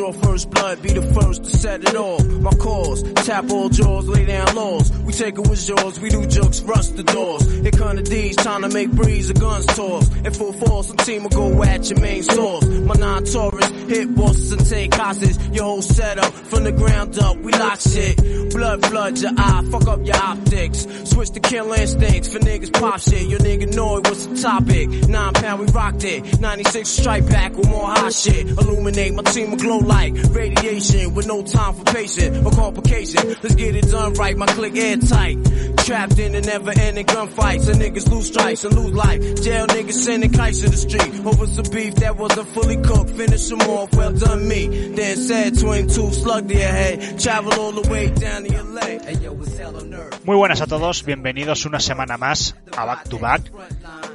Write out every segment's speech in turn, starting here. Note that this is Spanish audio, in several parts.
Draw first blood, be the first to set it off. My cause, tap all jaws, lay down laws. We take it with yours, we do jokes, rust the doors. Come the D's, time to make breeze, the guns toss. In full force, some team will go at your main source. My non-Taurus, hit bosses and take hostage. Your whole setup, from the ground up, we lock shit. Blood floods your eye, fuck up your optics. Switch to kill instincts for niggas pop shit. Your nigga know it was the topic. Nine pound, we rocked it. 96 strike back with more hot shit. Illuminate my team will glow like radiation with no time for patience or complication. Let's get it done right, my click airtight. Trapped in the never ending gunfights. And niggas lose strikes and lose life. Jail niggas sending kites to the street. Over some beef that wasn't fully cooked. Finish them off, well done me. Then said 22 slug to your. Travel all the way down to leg. Hey yo, it's hell on earth. Muy buenas a todos, bienvenidos una semana más a Back to Back,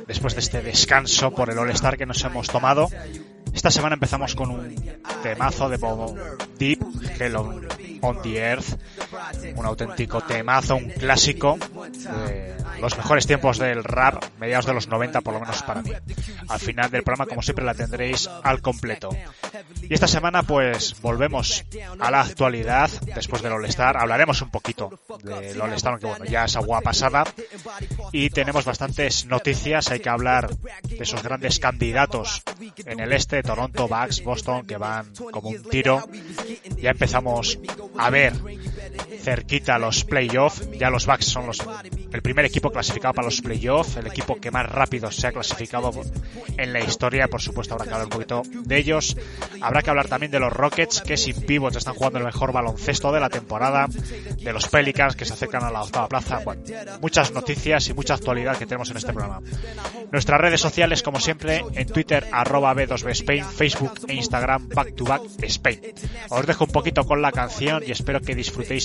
después de este descanso por el All-Star que nos hemos tomado. Esta semana empezamos con un temazo de Bob Deep, Hell on, on the Earth, un auténtico temazo, un clásico de los mejores tiempos del rap, mediados de los 90 por lo menos para mí. Al final del programa, como siempre, la tendréis al completo. Y esta semana pues volvemos a la actualidad después del All-Star. Hablaremos un poquito del All-Star, aunque bueno, ya es agua pasada. Y tenemos bastantes noticias. Hay que hablar de esos grandes candidatos en el este, Toronto, Bucks, Boston, que van como un tiro. Ya empezamos a ver cerquita los playoffs. Ya los Bucks son los, el primer equipo clasificado para los playoffs, el equipo que más rápido se ha clasificado en la historia. Por supuesto, habrá que hablar un poquito de ellos. Habrá que hablar también de los Rockets, que sin pivots están jugando el mejor baloncesto de la temporada. De los Pelicans, que se acercan a la octava plaza. Bueno, muchas noticias y mucha actualidad que tenemos en este programa. Nuestras redes sociales, como siempre, en Twitter, arroba B2B Spain, Facebook e Instagram, Back to Back Spain. Os dejo un poquito con la canción y espero que disfrutéis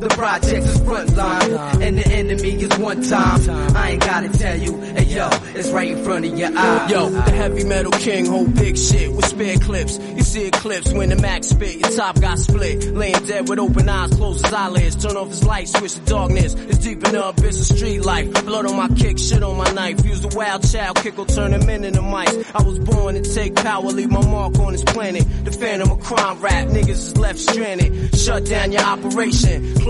The project is frontline, and the enemy is one time. I ain't gotta tell you, hey yo, it's right in front of your eyes. Yo, the heavy metal king hold big shit with spare clips. You see eclipse when the max spit, your top got split. Laying dead with open eyes, close his eyelids. Turn off his light, switch to darkness. It's deep in the abyss of street life. Blood on my kick, shit on my knife. Use the wild child, kick will turn him in into mice. I was born to take power, leave my mark on this planet. The phantom of crime rap, niggas is left stranded. Shut down your operation, close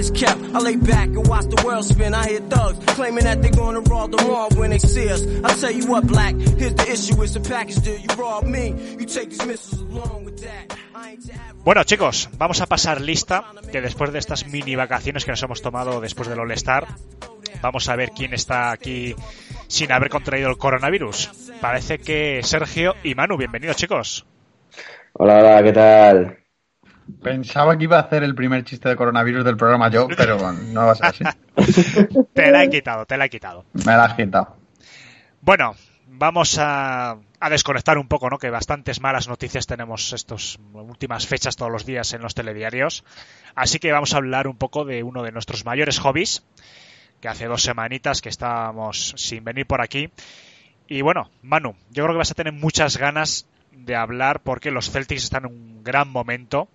is kept, I lay back and watch the world spin. I hear thugs claiming that they're gonna rob the mall when they see us. I tell you what, black, here's the issue, it's a package deal. You rob me, you take these missiles along with that. Bueno chicos, vamos a pasar lista, que después de estas mini vacaciones que nos hemos tomado después del All-Star, vamos a ver quién está aquí sin haber contraído el coronavirus. Parece que Sergio y Manu, bienvenidos chicos. Hola, hola, ¿qué tal? Pensaba que iba a hacer el primer chiste de coronavirus del programa yo, pero bueno, no va a ser así. Te la he quitado, te la he quitado. Me la has quitado. Bueno, vamos a, a, desconectar un poco, ¿no? Que bastantes malas noticias tenemos estas últimas fechas todos los días en los telediarios. Así que vamos a hablar un poco de uno de nuestros mayores hobbies, que hace dos semanitas que estábamos sin venir por aquí. Y bueno, Manu, yo creo que vas a tener muchas ganas de hablar porque los Celtics están en un gran momento.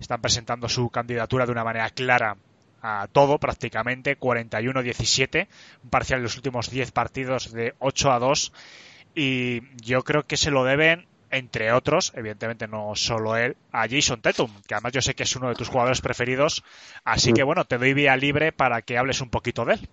Están presentando su candidatura de una manera clara a todo prácticamente, 41-17, un parcial de los últimos 10 partidos de 8 a 2 y yo creo que se lo deben entre otros, evidentemente no solo él, a Jason Tatum, que además yo sé que es uno de tus jugadores preferidos, así que bueno, te doy vía libre para que hables un poquito de él.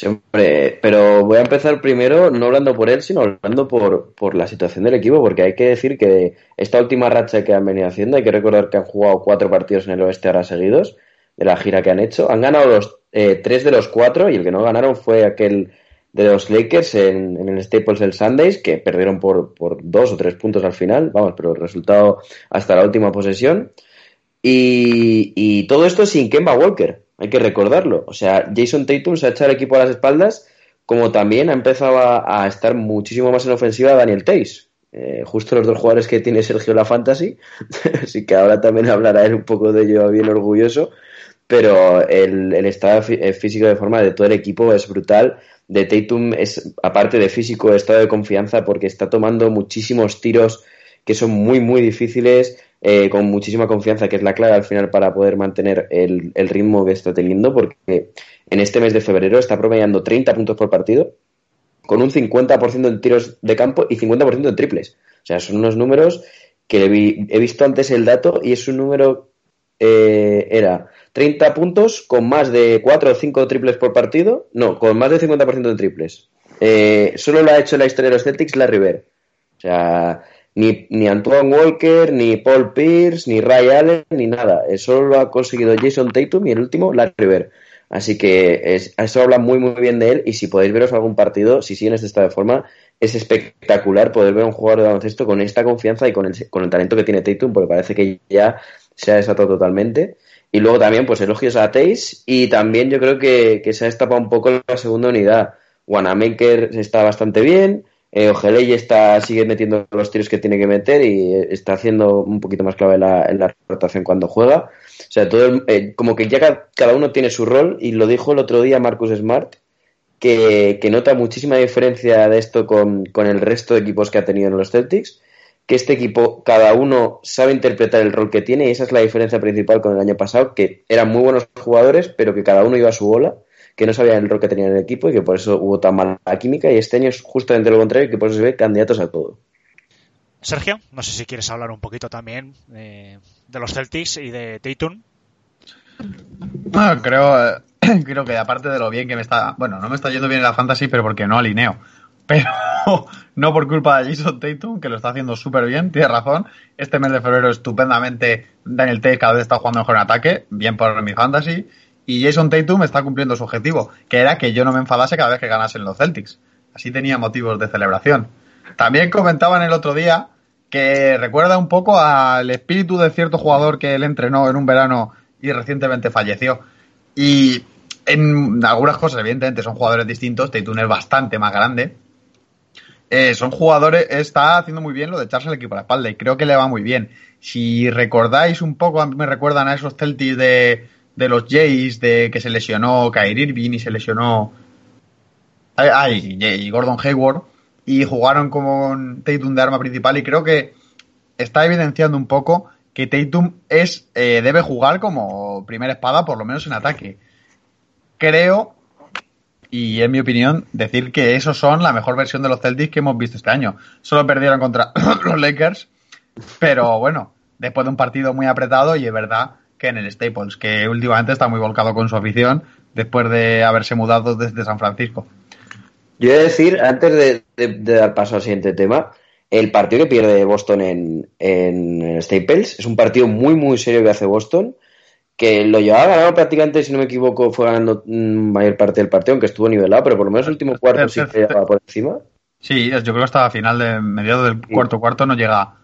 Siempre, pero voy a empezar primero no hablando por él, sino hablando por, por la situación del equipo, porque hay que decir que esta última racha que han venido haciendo, hay que recordar que han jugado cuatro partidos en el oeste ahora seguidos, de la gira que han hecho. Han ganado los eh, tres de los cuatro y el que no ganaron fue aquel de los Lakers en, el Staples el Sundays, que perdieron por, por, dos o tres puntos al final, vamos, pero el resultado hasta la última posesión. Y, y todo esto sin Kemba Walker, hay que recordarlo. O sea, Jason Tatum se ha echado el equipo a las espaldas, como también ha empezado a, estar muchísimo más en ofensiva Daniel Tays. Eh, justo los dos jugadores que tiene Sergio la Fantasy, así que ahora también hablará él un poco de ello bien orgulloso pero el, el estado eh, físico de forma de todo el equipo es brutal. De Tatum es, aparte de físico, estado de confianza porque está tomando muchísimos tiros que son muy, muy difíciles, eh, con muchísima confianza, que es la clave al final para poder mantener el, el, ritmo que está teniendo, porque en este mes de febrero está promediando 30 puntos por partido, con un 50% en tiros de campo y 50% en triples. O sea, son unos números que he visto antes el dato y es un número, eh, era 30 puntos con más de 4 o 5 triples por partido. No, con más del 50% de triples. Eh, solo lo ha hecho en la historia de los Celtics Larry Bird. O sea, ni, ni Antoine Walker, ni Paul Pierce, ni Ray Allen, ni nada. Solo lo ha conseguido Jason Tatum y el último Larry Bird. Así que es, eso habla muy muy bien de él y si podéis veros algún partido, si siguen este estado de forma, es espectacular poder ver a un jugador de baloncesto con esta confianza y con el, con el talento que tiene Tatum, porque parece que ya se ha desatado totalmente. Y luego también, pues elogios a Teis y también yo creo que, que se ha destapado un poco la segunda unidad. Wanamaker está bastante bien, eh, Ojeley está, sigue metiendo los tiros que tiene que meter y está haciendo un poquito más clave la, en la rotación cuando juega. O sea, todo el, eh, como que ya cada uno tiene su rol y lo dijo el otro día Marcus Smart, que, que nota muchísima diferencia de esto con, con el resto de equipos que ha tenido en los Celtics que este equipo, cada uno sabe interpretar el rol que tiene y esa es la diferencia principal con el año pasado, que eran muy buenos jugadores, pero que cada uno iba a su bola, que no sabían el rol que tenía en el equipo y que por eso hubo tan mala química y este año es justamente lo contrario, que por eso se ve candidatos a todo. Sergio, no sé si quieres hablar un poquito también eh, de los Celtics y de Tatum. Bueno, creo, creo que aparte de lo bien que me está, bueno, no me está yendo bien en la fantasy, pero porque no alineo pero no por culpa de Jason Tatum, que lo está haciendo súper bien, tiene razón. Este mes de febrero estupendamente Daniel Tate cada vez está jugando mejor en ataque, bien por mi fantasy, y Jason Tatum está cumpliendo su objetivo, que era que yo no me enfadase cada vez que ganasen los Celtics. Así tenía motivos de celebración. También comentaban el otro día que recuerda un poco al espíritu de cierto jugador que él entrenó en un verano y recientemente falleció. Y en algunas cosas, evidentemente, son jugadores distintos. Tatum es bastante más grande, eh, son jugadores, está haciendo muy bien lo de echarse el equipo a la espalda y creo que le va muy bien. Si recordáis un poco, a mí me recuerdan a esos Celtics de, de los Jays, de que se lesionó Kyrie Irving y se lesionó ay, Gordon Hayward y jugaron con Tatum de arma principal y creo que está evidenciando un poco que Tatum es eh, debe jugar como primera espada por lo menos en ataque. Creo y en mi opinión, decir que esos son la mejor versión de los Celtics que hemos visto este año. Solo perdieron contra los Lakers, pero bueno, después de un partido muy apretado y es verdad que en el Staples, que últimamente está muy volcado con su afición después de haberse mudado desde San Francisco. Yo he de decir, antes de, de, de dar paso al siguiente tema, el partido que pierde Boston en, en Staples es un partido muy, muy serio que hace Boston que lo llevaba ganado prácticamente, si no me equivoco, fue ganando mayor parte del partido, aunque estuvo nivelado, pero por lo menos el último cuarto sí que llegaba por encima. Sí, yo creo que hasta final de mediado del cuarto cuarto no llega.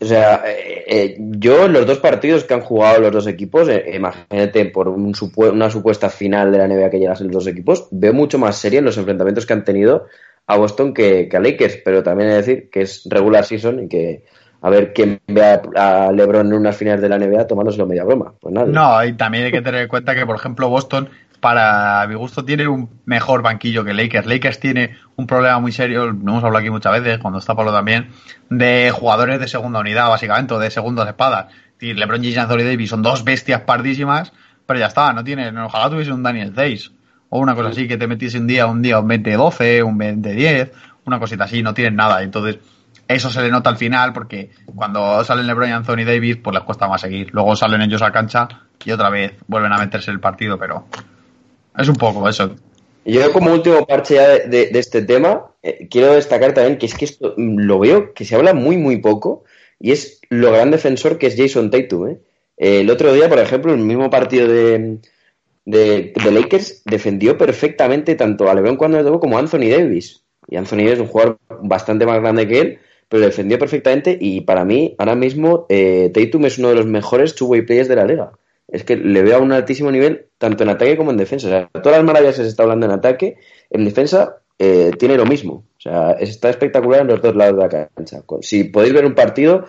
O sea, eh, eh, yo en los dos partidos que han jugado los dos equipos, eh, imagínate por un supu una supuesta final de la NBA que llegasen los dos equipos, veo mucho más serio en los enfrentamientos que han tenido a Boston que, a Lakers, pero también que decir que es regular season y que a ver quién ve a, a LeBron en unas finales de la NBA tomándoselo media broma. Pues nada. No, y también hay que tener en cuenta que, por ejemplo, Boston, para mi gusto, tiene un mejor banquillo que Lakers. Lakers tiene un problema muy serio, lo hemos hablado aquí muchas veces, cuando está Pablo también, de jugadores de segunda unidad, básicamente, o de segundas espadas. LeBron James y Anthony Davis son dos bestias pardísimas, pero ya está, no tiene, ojalá tuviese un Daniel Days o una cosa así, que te metiese un día, un día un 20-12, un 20-10, una cosita así, no tienen nada. Entonces, eso se le nota al final porque cuando salen LeBron y Anthony Davis, pues les cuesta más seguir. Luego salen ellos a cancha y otra vez vuelven a meterse el partido, pero es un poco eso. Yo como último parche ya de, este tema, eh, quiero destacar también que es que esto mm, lo veo que se habla muy muy poco y es lo gran defensor que es Jason Tatum. ¿eh? Eh, el otro día, por ejemplo, el mismo partido de, de, de Lakers defendió perfectamente tanto a LeBron cuando le tocó como a Anthony Davis. Y Anthony Davis es un jugador bastante más grande que él, pero defendió perfectamente y para mí ahora mismo eh, Tatum es uno de los mejores two-way players de la liga. Es que le veo a un altísimo nivel tanto en ataque como en defensa. O sea, todas las maravillas que se está hablando en ataque, en defensa eh, tiene lo mismo. O sea, está espectacular en los dos lados de la cancha. Si podéis ver un partido,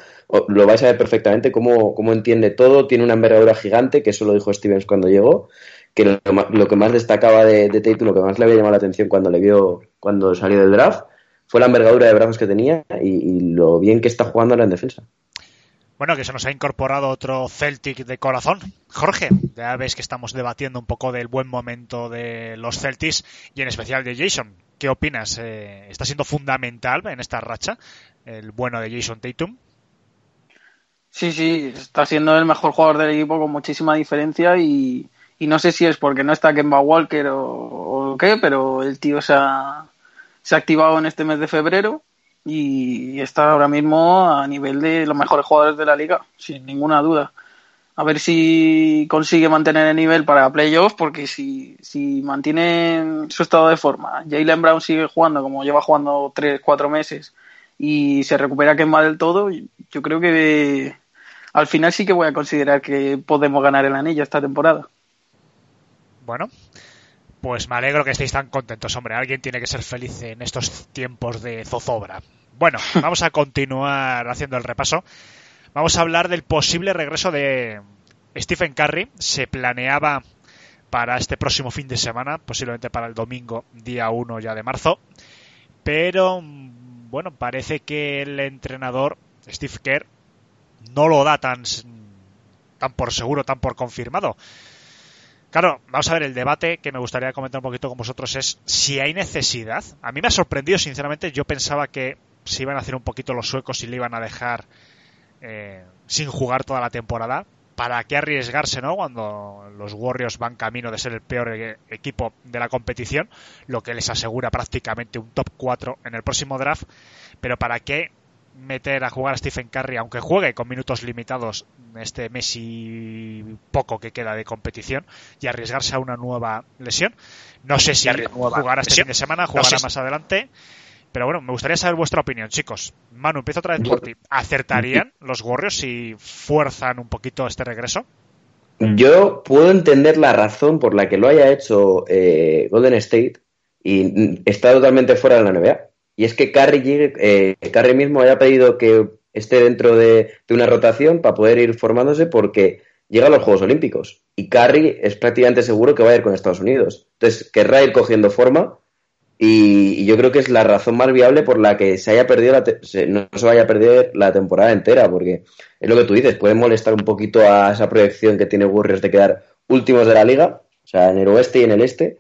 lo vais a ver perfectamente cómo, cómo entiende todo. Tiene una envergadura gigante, que eso lo dijo Stevens cuando llegó. Que lo, que más destacaba de, de lo que más le había llamado la atención cuando le vio, cuando salió del draft, fue la envergadura de brazos que tenía y, y lo bien que está jugando ahora en defensa. Bueno, que se nos ha incorporado otro Celtic de corazón. Jorge, ya ves que estamos debatiendo un poco del buen momento de los Celtics y en especial de Jason. ¿Qué opinas? Eh, ¿Está siendo fundamental en esta racha el bueno de Jason Tatum? Sí, sí, está siendo el mejor jugador del equipo con muchísima diferencia y, no sé si es porque no está Kemba Walker o, qué, pero el tío se ha activado en este mes de febrero y está ahora mismo a nivel de los mejores jugadores de la liga, sin ninguna duda. A ver si consigue mantener el nivel para playoffs, porque si, si mantiene su estado de forma, Jalen Brown sigue jugando como lleva jugando 3-4 meses y se recupera Kemba del todo, yo creo que al final sí que voy a considerar que podemos ganar el anillo esta temporada. Bueno, pues me alegro que estéis tan contentos, hombre. Alguien tiene que ser feliz en estos tiempos de zozobra. Bueno, vamos a continuar haciendo el repaso. Vamos a hablar del posible regreso de Stephen Curry. Se planeaba para este próximo fin de semana, posiblemente para el domingo, día 1 ya de marzo. Pero, bueno, parece que el entrenador, Steve Kerr, no lo da tan, tan por seguro, tan por confirmado. Claro, vamos a ver, el debate que me gustaría comentar un poquito con vosotros es si hay necesidad. A mí me ha sorprendido, sinceramente, yo pensaba que se iban a hacer un poquito los suecos y le iban a dejar eh, sin jugar toda la temporada. ¿Para qué arriesgarse, no? Cuando los Warriors van camino de ser el peor e- equipo de la competición, lo que les asegura prácticamente un top 4 en el próximo draft. Pero ¿para qué meter a jugar a Stephen Curry, aunque juegue con minutos limitados este mes y poco que queda de competición, y arriesgarse a una nueva lesión? No sé si jugará este fin de semana, jugará más adelante. Pero bueno, me gustaría saber vuestra opinión, chicos. Manu, empiezo otra vez por ti. ¿Acertarían los Warriors si fuerzan un poquito este regreso? Yo puedo entender la razón por la que lo haya hecho eh, Golden State y está totalmente fuera de la NBA. Y es que llegue- eh, mismo haya pedido que esté dentro de, de una rotación para poder ir formándose porque llega a los Juegos Olímpicos. Y Curry es prácticamente seguro que va a ir con Estados Unidos. Entonces, querrá ir cogiendo forma y, yo creo que es la razón más viable por la que se haya perdido la no se vaya a perder la temporada entera, porque es lo que tú dices, puede molestar un poquito a esa proyección que tiene Warriors de quedar últimos de la liga, o sea, en el oeste y en el este,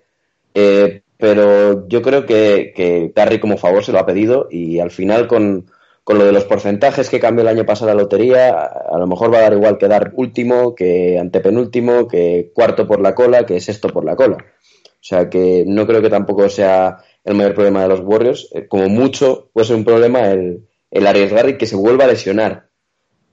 eh, pero yo creo que, que Curry como favor se lo ha pedido y al final con, con lo de los porcentajes que cambió el año pasado la lotería, a, lo mejor va a dar igual que dar último, que antepenúltimo, que cuarto por la cola, que sexto por la cola. O sea que no creo que tampoco sea el mayor problema de los Warriors. Eh, Como mucho puede ser un problema el, el arriesgar y que se vuelva a lesionar.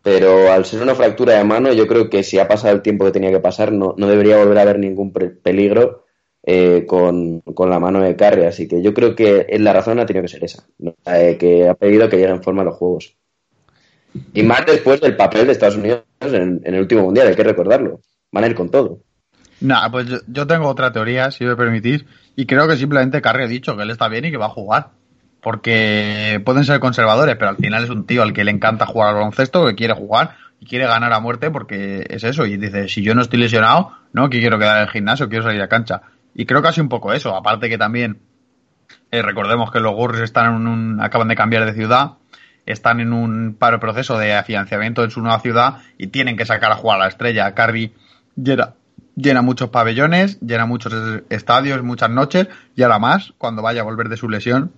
Pero al ser una fractura de mano, yo creo que si ha pasado el tiempo que tenía que pasar, no, no debería volver a haber ningún peligro eh, con, con la mano de Curry. Así que yo creo que la razón ha tenido que ser esa, ¿no? Eh, que ha pedido que llegue en forma los Juegos. Y más después del papel de Estados Unidos en, el último Mundial, hay que recordarlo. Van a ir con todo. Pues yo, yo tengo otra teoría, si me permitís, y creo que simplemente Curry ha dicho que él está bien y que va a jugar. porque pueden ser conservadores, pero al final es un tío al que le encanta jugar al baloncesto, que quiere jugar y quiere ganar a muerte porque es eso. Y dice, si yo no estoy lesionado, no, que quiero quedar en el gimnasio, quiero salir a cancha. Y creo que hace un poco eso. Aparte que también, eh, recordemos que los Gurris están en un, acaban de cambiar de ciudad, están en un paro proceso de financiamiento en su nueva ciudad y tienen que sacar a jugar a la estrella. Carry llena, llena muchos pabellones, llena muchos estadios, muchas noches y ahora más cuando vaya a volver de su lesión.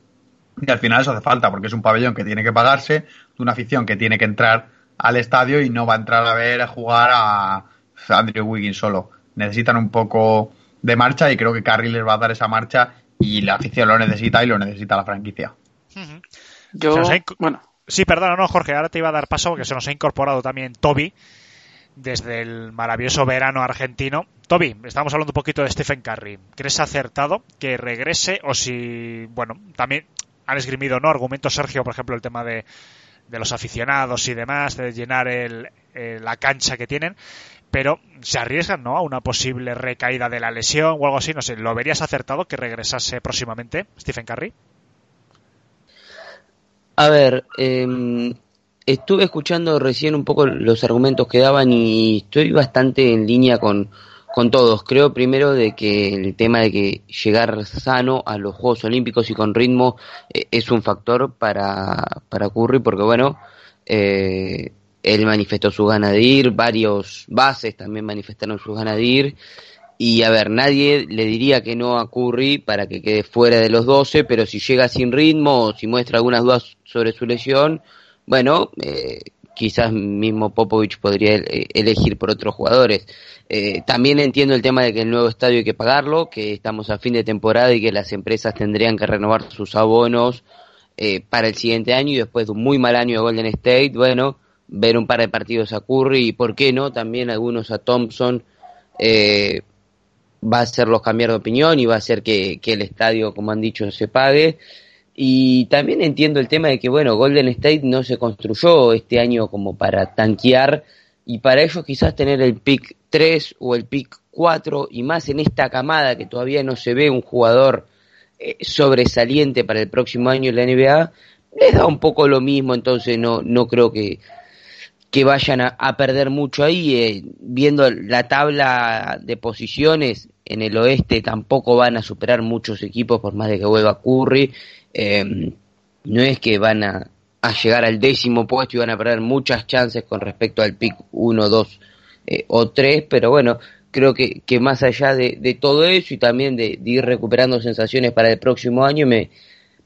Y al final eso hace falta porque es un pabellón que tiene que pagarse, una afición que tiene que entrar al estadio y no va a entrar a ver a jugar a Andrew Wiggins solo. Necesitan un poco de marcha y creo que Carry les va a dar esa marcha y la afición lo necesita y lo necesita la franquicia. Bueno, Sí, perdona, no, Jorge, ahora te iba a dar paso porque se nos ha incorporado también Toby desde el maravilloso verano argentino. Toby, estamos hablando un poquito de Stephen Curry. ¿Crees acertado que regrese o si, bueno, también han esgrimido, ¿no? Argumentos, Sergio, por ejemplo, el tema de, de los aficionados y demás, de llenar el, eh, la cancha que tienen, pero se arriesgan, ¿no? A una posible recaída de la lesión o algo así, no sé, ¿lo verías acertado que regresase próximamente Stephen Curry? A ver, eh, estuve escuchando recién un poco los argumentos que daban y estoy bastante en línea con, con todos. Creo primero de que el tema de que llegar sano a los Juegos Olímpicos y con ritmo eh, es un factor para, para Curry porque bueno, eh, él manifestó su gana de ir, varios bases también manifestaron su gana de ir. Y a ver, nadie le diría que no a Curry para que quede fuera de los 12, pero si llega sin ritmo o si muestra algunas dudas sobre su lesión, bueno, eh, quizás mismo Popovich podría eh, elegir por otros jugadores. Eh, también entiendo el tema de que el nuevo estadio hay que pagarlo, que estamos a fin de temporada y que las empresas tendrían que renovar sus abonos eh, para el siguiente año y después de un muy mal año de Golden State, bueno, ver un par de partidos a Curry y por qué no, también algunos a Thompson. Eh, va a hacerlos cambiar de opinión y va a hacer que, que, el estadio, como han dicho, se pague. Y también entiendo el tema de que, bueno, Golden State no se construyó este año como para tanquear y para ellos quizás tener el pick 3 o el pick 4 y más en esta camada que todavía no se ve un jugador eh, sobresaliente para el próximo año en la NBA, les da un poco lo mismo, entonces no, no creo que, que vayan a, perder mucho ahí. Eh, viendo la tabla de posiciones en el oeste, tampoco van a superar muchos equipos por más de que vuelva Curry. Eh, no es que van a, llegar al décimo puesto y van a perder muchas chances con respecto al pick 1, 2 eh, o 3, pero bueno, creo que, que más allá de, de, todo eso y también de, de ir recuperando sensaciones para el próximo año, me,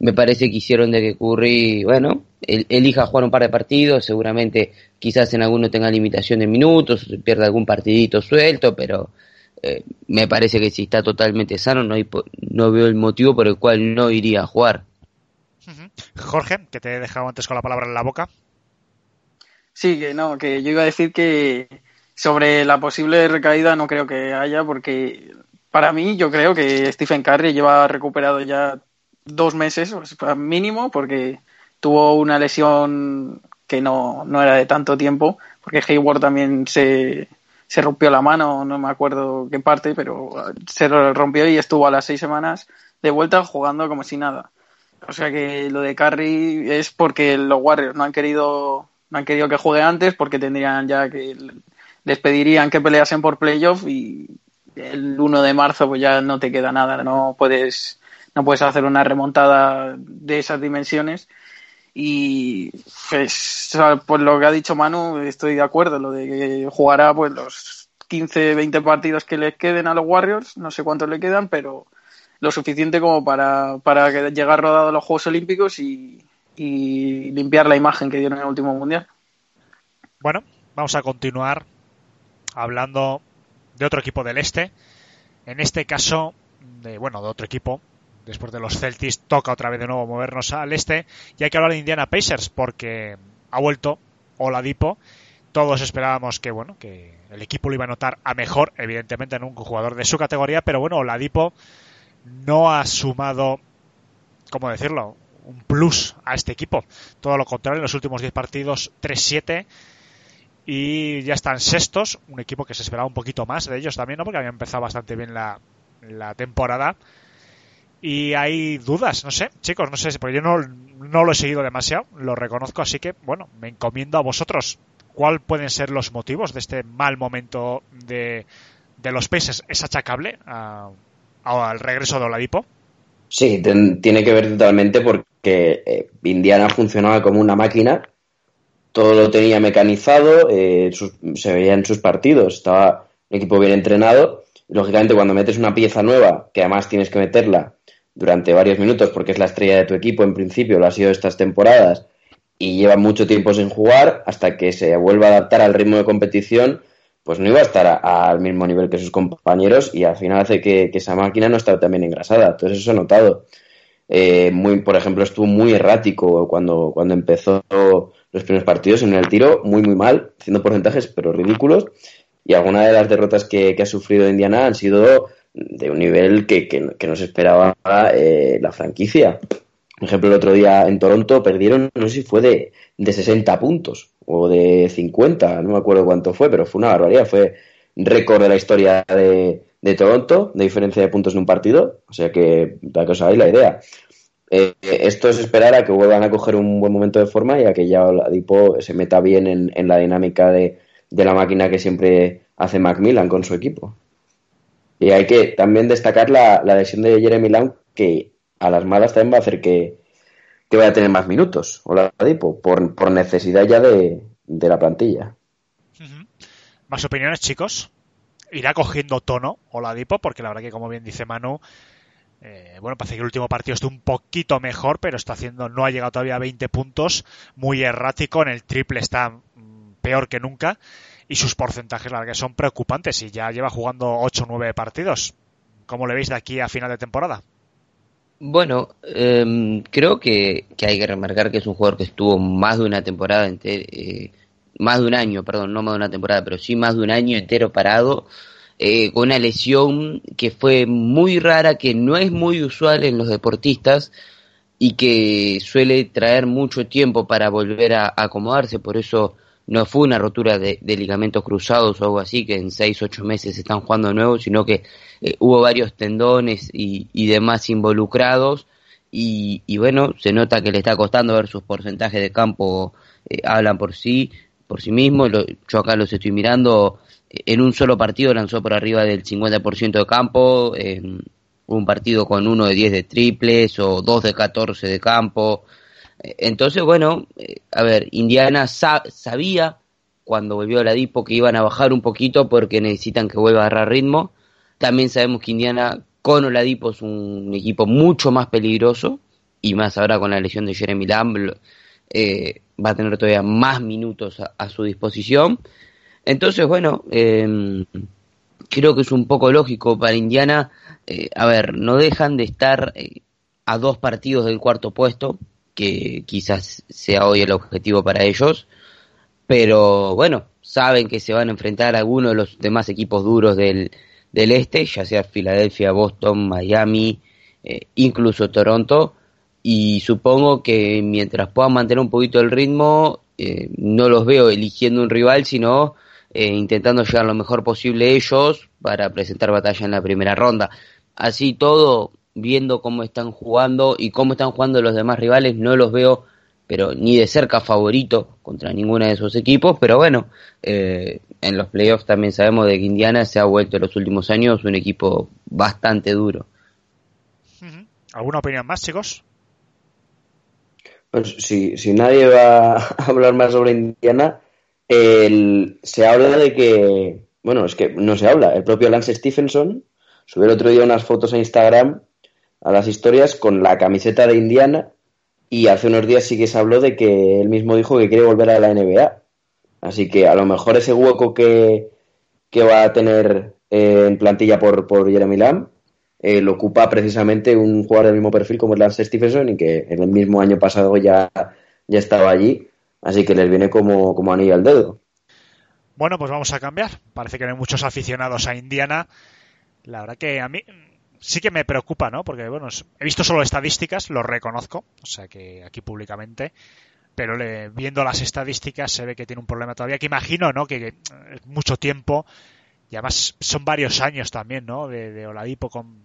me parece que hicieron de que Curry, bueno, el, elija jugar un par de partidos, seguramente quizás en alguno tenga limitación de minutos, pierda algún partidito suelto, pero eh, me parece que si está totalmente sano no, hay, no veo el motivo por el cual no iría a jugar. Jorge, que te he dejado antes con la palabra en la boca. Sí, que no, que yo iba a decir que sobre la posible recaída no creo que haya, porque para mí yo creo que Stephen Curry lleva recuperado ya dos meses mínimo, porque tuvo una lesión que no, no era de tanto tiempo, porque Hayward también se, se rompió la mano, no me acuerdo qué parte, pero se rompió y estuvo a las seis semanas de vuelta jugando como si nada. O sea que lo de Curry es porque los Warriors no han querido no han querido que juegue antes porque tendrían ya que les pedirían que peleasen por playoff y el 1 de marzo pues ya no te queda nada, no puedes no puedes hacer una remontada de esas dimensiones y pues por lo que ha dicho Manu estoy de acuerdo lo de que jugará pues los 15 20 partidos que les queden a los Warriors no sé cuántos le quedan pero lo suficiente como para, para llegar rodado a los Juegos Olímpicos y, y limpiar la imagen que dieron en el último mundial. Bueno vamos a continuar hablando de otro equipo del este. En este caso de bueno de otro equipo después de los Celtics toca otra vez de nuevo movernos al este. Y hay que hablar de Indiana Pacers porque ha vuelto Oladipo todos esperábamos que bueno que el equipo lo iba a notar a mejor evidentemente en un jugador de su categoría. Pero bueno Oladipo no ha sumado cómo decirlo un plus a este equipo. Todo lo contrario en los últimos 10 partidos 3-7 y ya están sextos un equipo que se esperaba un poquito más de ellos también ¿no? porque había empezado bastante bien la, la temporada Y hay dudas, no sé, chicos, no sé, porque yo no, no lo he seguido demasiado, lo reconozco, así que, bueno, me encomiendo a vosotros. ¿Cuál pueden ser los motivos de este mal momento de, de los peces? ¿Es achacable a- al regreso de Oladipo? Sí, tiene que ver totalmente porque eh, Indiana funcionaba como una máquina, todo lo tenía mecanizado, eh, sus- se veía en sus partidos, estaba un equipo bien entrenado. Lógicamente, cuando metes una pieza nueva, que además tienes que meterla durante varios minutos porque es la estrella de tu equipo, en principio lo ha sido estas temporadas, y lleva mucho tiempo sin jugar, hasta que se vuelva a adaptar al ritmo de competición, pues no iba a estar al mismo nivel que sus compañeros y al final hace que, esa máquina no está también engrasada. Entonces eso he notado. Eh, muy, por ejemplo, estuvo muy errático cuando, cuando empezó los primeros partidos en el tiro, muy muy mal, haciendo porcentajes pero ridículos. Y algunas de las derrotas que, ha sufrido Indiana han sido de un nivel que, que, que no se esperaba eh, la franquicia. Por ejemplo, el otro día en Toronto perdieron, no sé si fue de, de 60 puntos o de 50, no me acuerdo cuánto fue, pero fue una barbaridad. Fue récord de la historia de, de Toronto, de diferencia de puntos en un partido. O sea que, para que os hagáis la idea. Eh, esto es esperar a que vuelvan a coger un buen momento de forma y a que ya Oladipo se meta bien en, en la dinámica de, de la máquina que siempre hace Macmillan con su equipo. Y hay que también destacar la, la lesión de Jeremy Lamb, que a las malas también va a hacer que, que vaya a tener más minutos, Oladipo, por, por necesidad ya de, de la plantilla. ¿Más opiniones, chicos? Irá cogiendo tono Oladipo, porque la verdad que, como bien dice Manu, eh, bueno, parece que el último partido estuvo un poquito mejor, pero está haciendo, no ha llegado todavía a 20 puntos, muy errático, en el triple está peor que nunca, y sus porcentajes, la son preocupantes, y ya lleva jugando 8 o 9 partidos. ¿Cómo le veis de aquí a final de temporada? Bueno, em, creo que, hay que remarcar que es un jugador que estuvo más de una temporada entera, más de un año, perdón, no más de una temporada, pero sí más de un año entero parado, eh, con una lesión que fue muy rara, que no es muy usual en los deportistas y que suele traer mucho tiempo para volver a acomodarse, por eso no fue una rotura de, de ligamentos cruzados o algo así, que en 6, 8 meses están jugando de nuevo, sino que eh, hubo varios tendones y, demás involucrados. Y, y bueno, se nota que le está costando ver sus porcentajes de campo, eh, hablan por sí, por sí mismos, lo- yo acá los estoy mirando, eh, en un solo partido lanzó por arriba del 50% de campo, en un partido con uno de 10 de triples o dos de 14 de campo, Eh, entonces bueno, eh, a ver, Indiana sa- sabía cuando volvió a la que iban a bajar un poquito porque necesitan que vuelva a agarrar ritmo, también sabemos que Indiana con Oladipo es un equipo mucho más peligroso y más ahora con la lesión de Jeremy Lamb eh, va a tener todavía más minutos a, su disposición. Entonces, bueno, eh, creo que es un poco lógico para Indiana. eh, a ver, no dejan de estar eh, a dos partidos del cuarto puesto, que quizás sea hoy el objetivo para ellos pero bueno, saben que se van a enfrentar a algunos de los demás equipos duros del, del este, ya sea Filadelfia, Boston, Miami, eh, incluso Toronto, y supongo que mientras puedan mantener un poquito el ritmo, eh, no los veo eligiendo un rival, sino eh, intentando llegar lo mejor posible ellos para presentar batalla en la primera ronda. Así todo, viendo cómo están jugando y cómo están jugando los demás rivales, no los veo pero ni de cerca favorito contra ninguno de esos equipos, pero bueno, eh, en los playoffs también sabemos de que Indiana se ha vuelto en los últimos años un equipo bastante duro. ¿Alguna opinión más, chicos? Pues, si, si nadie va a hablar más sobre Indiana, el- se habla de que, bueno, es que no se habla, el propio Lance Stephenson subió el otro día unas fotos a Instagram a las historias con la camiseta de Indiana y hace unos días sí que se habló de que él mismo dijo que quiere volver a la NBA. Así que a lo mejor ese hueco que, que va a tener eh, en plantilla por, por Jeremy Lamb eh, lo ocupa precisamente un jugador del mismo perfil como es Lance Stephenson y que en el mismo año pasado ya, ya estaba allí. Así que les viene como, como anillo al dedo. Bueno, pues vamos a cambiar. Parece que no hay muchos aficionados a Indiana. La verdad que a mí sí que me preocupa, ¿no? Porque, bueno, he visto solo estadísticas, lo reconozco, o sea que aquí públicamente, pero le- viendo las estadísticas se ve que tiene un problema todavía, que imagino, ¿no? Que, es mucho tiempo y además son varios años también, ¿no? De, de Oladipo con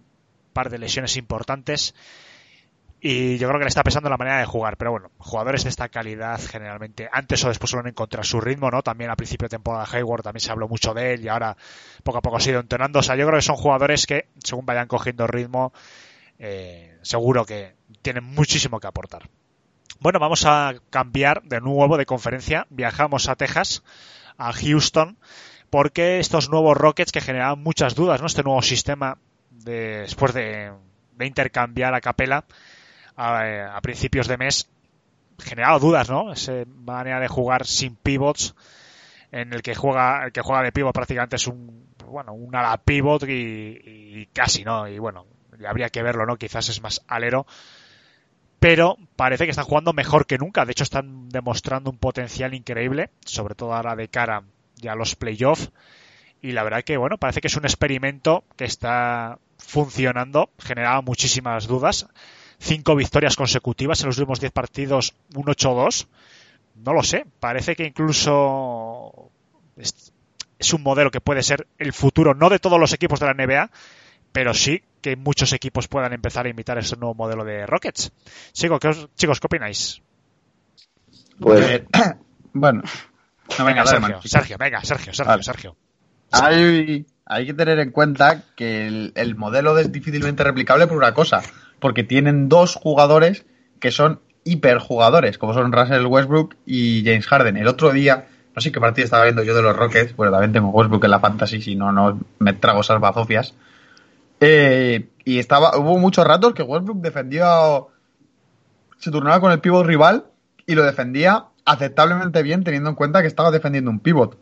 par de lesiones importantes. Y yo creo que le está pesando la manera de jugar. Pero bueno, jugadores de esta calidad generalmente antes o después suelen encontrar su ritmo, ¿no? También a principio de temporada Hayward también se habló mucho de él y ahora poco a poco ha ido entonando. O sea, yo creo que son jugadores que según vayan cogiendo ritmo, eh, seguro que tienen muchísimo que aportar. Bueno, vamos a cambiar de nuevo de conferencia. Viajamos a Texas, a Houston, porque estos nuevos Rockets que generaban muchas dudas, ¿no? Este nuevo sistema después de, de intercambiar a Capela a, principios de mes generado dudas, ¿no? Esa manera de jugar sin pivots en el que juega el que juega de pivot prácticamente es un bueno un ala pivot y, casi no y bueno habría que verlo no quizás es más alero pero parece que están jugando mejor que nunca. De hecho están demostrando un potencial increíble sobre todo ahora de cara ya a los playoffs y la verdad que bueno parece que es un experimento que está funcionando generaba muchísimas dudas cinco victorias consecutivas en los últimos diez partidos, un 8-2. No lo sé, parece que incluso es, un modelo que puede ser el futuro, no de todos los equipos de la NBA, pero sí que muchos equipos puedan empezar a imitar ese nuevo modelo de Rockets. Chicos, ¿qué, chicos, ¿qué opináis? Pues, eh, bueno, venga, Sergio, Sergio, venga, Sergio, Sergio, Sergio. Hay, hay, que tener en cuenta que el, el modelo es difícilmente replicable por una cosa porque tienen dos jugadores que son hiperjugadores, como son Russell Westbrook y James Harden. El otro día, no sé qué partido estaba viendo yo de los Rockets, bueno, también tengo Westbrook en la fantasy, si no, no me trago esas bazofias. Eh, y estaba, hubo muchos ratos que Westbrook defendió, se turnaba con el pivot rival y lo defendía aceptablemente bien teniendo en cuenta que estaba defendiendo un pivot.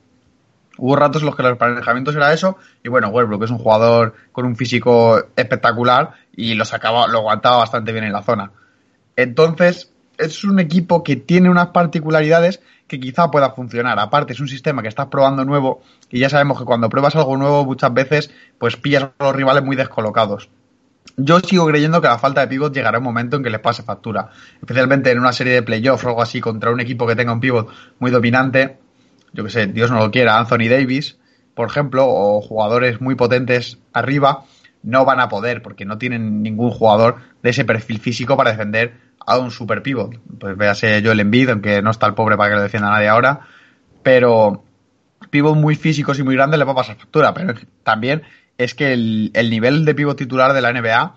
Hubo ratos en los que los emparejamientos era eso, y bueno, Westbrook es un jugador con un físico espectacular y lo sacaba, lo aguantaba bastante bien en la zona. Entonces, es un equipo que tiene unas particularidades que quizá pueda funcionar. Aparte, es un sistema que estás probando nuevo y ya sabemos que cuando pruebas algo nuevo muchas veces pues pillas a los rivales muy descolocados. Yo sigo creyendo que la falta de pivot llegará un momento en que les pase factura, especialmente en una serie de playoffs o algo así contra un equipo que tenga un pivot muy dominante yo que sé, Dios no lo quiera, Anthony Davis, por ejemplo, o jugadores muy potentes arriba, no van a poder porque no tienen ningún jugador de ese perfil físico para defender a un super pivot. Pues véase Joel Embiid, aunque no está el pobre para que lo defienda nadie ahora, pero pivot muy físicos y muy grandes le va a pasar factura, pero también es que el, el nivel de pivot titular de la NBA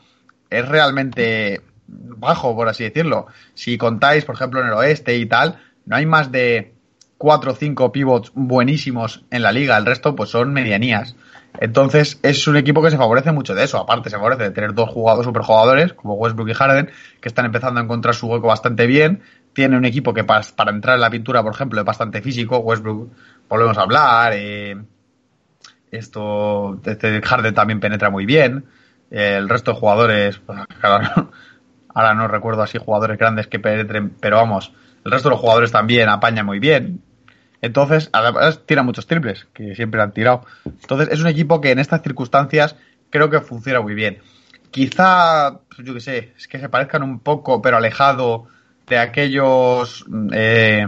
es realmente bajo, por así decirlo. Si contáis, por ejemplo, en el oeste y tal, no hay más de cuatro o cinco pivots buenísimos en la liga, el resto pues son medianías. Entonces es un equipo que se favorece mucho de eso. Aparte se favorece de tener dos jugadores, superjugadores como Westbrook y Harden que están empezando a encontrar su hueco bastante bien. Tiene un equipo que para, entrar en la pintura, por ejemplo, es bastante físico. Westbrook, volvemos a hablar. Eh, esto, este Harden también penetra muy bien. el resto de jugadores, pues, ahora no recuerdo así jugadores grandes que penetren, pero vamos, el resto de los jugadores también apaña muy bien. Entonces, además, tira muchos triples, que siempre han tirado. Entonces, es un equipo que en estas circunstancias creo que funciona muy bien. Quizá, pues, yo qué sé, es que se parezcan un poco, pero alejado de aquellos. Eh,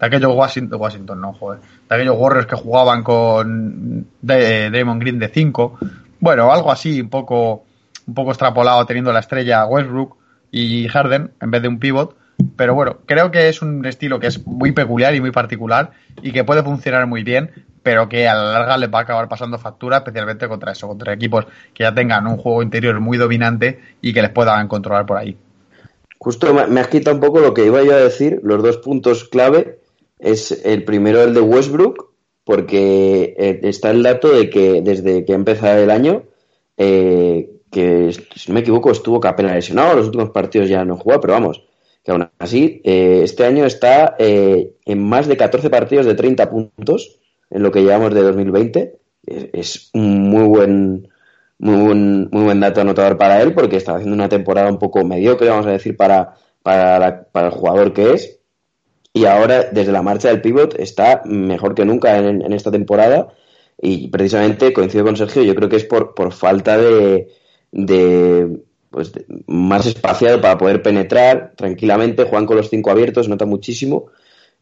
de aquellos Washington, Washington, no, joder. De aquellos Warriors que jugaban con de, Draymond Green de 5. Bueno, algo así, un poco, un poco extrapolado, teniendo la estrella Westbrook y Harden en vez de un pivot. Pero bueno, creo que es un estilo que es muy peculiar y muy particular y que puede funcionar muy bien, pero que a la larga les va a acabar pasando factura, especialmente contra eso, contra equipos que ya tengan un juego interior muy dominante y que les puedan controlar por ahí. Justo me has quitado un poco lo que iba yo a decir. Los dos puntos clave es el primero el de Westbrook, porque eh, está el dato de que desde que ha el año, eh, que si no me equivoco estuvo apenas lesionado, los últimos partidos ya no jugó, pero vamos, que aún así eh, este año está eh, en más de 14 partidos de 30 puntos en lo que llevamos de 2020. Es, un muy buen, muy buen, muy buen dato anotador para él porque está haciendo una temporada un poco mediocre, vamos a decir, para, para, el jugador que es. Y ahora, desde la marcha del pivot, está mejor que nunca en, esta temporada. Y precisamente coincido con Sergio, yo creo que es por, por falta de, de pues más espaciado para poder penetrar tranquilamente, juegan con los cinco abiertos, nota muchísimo.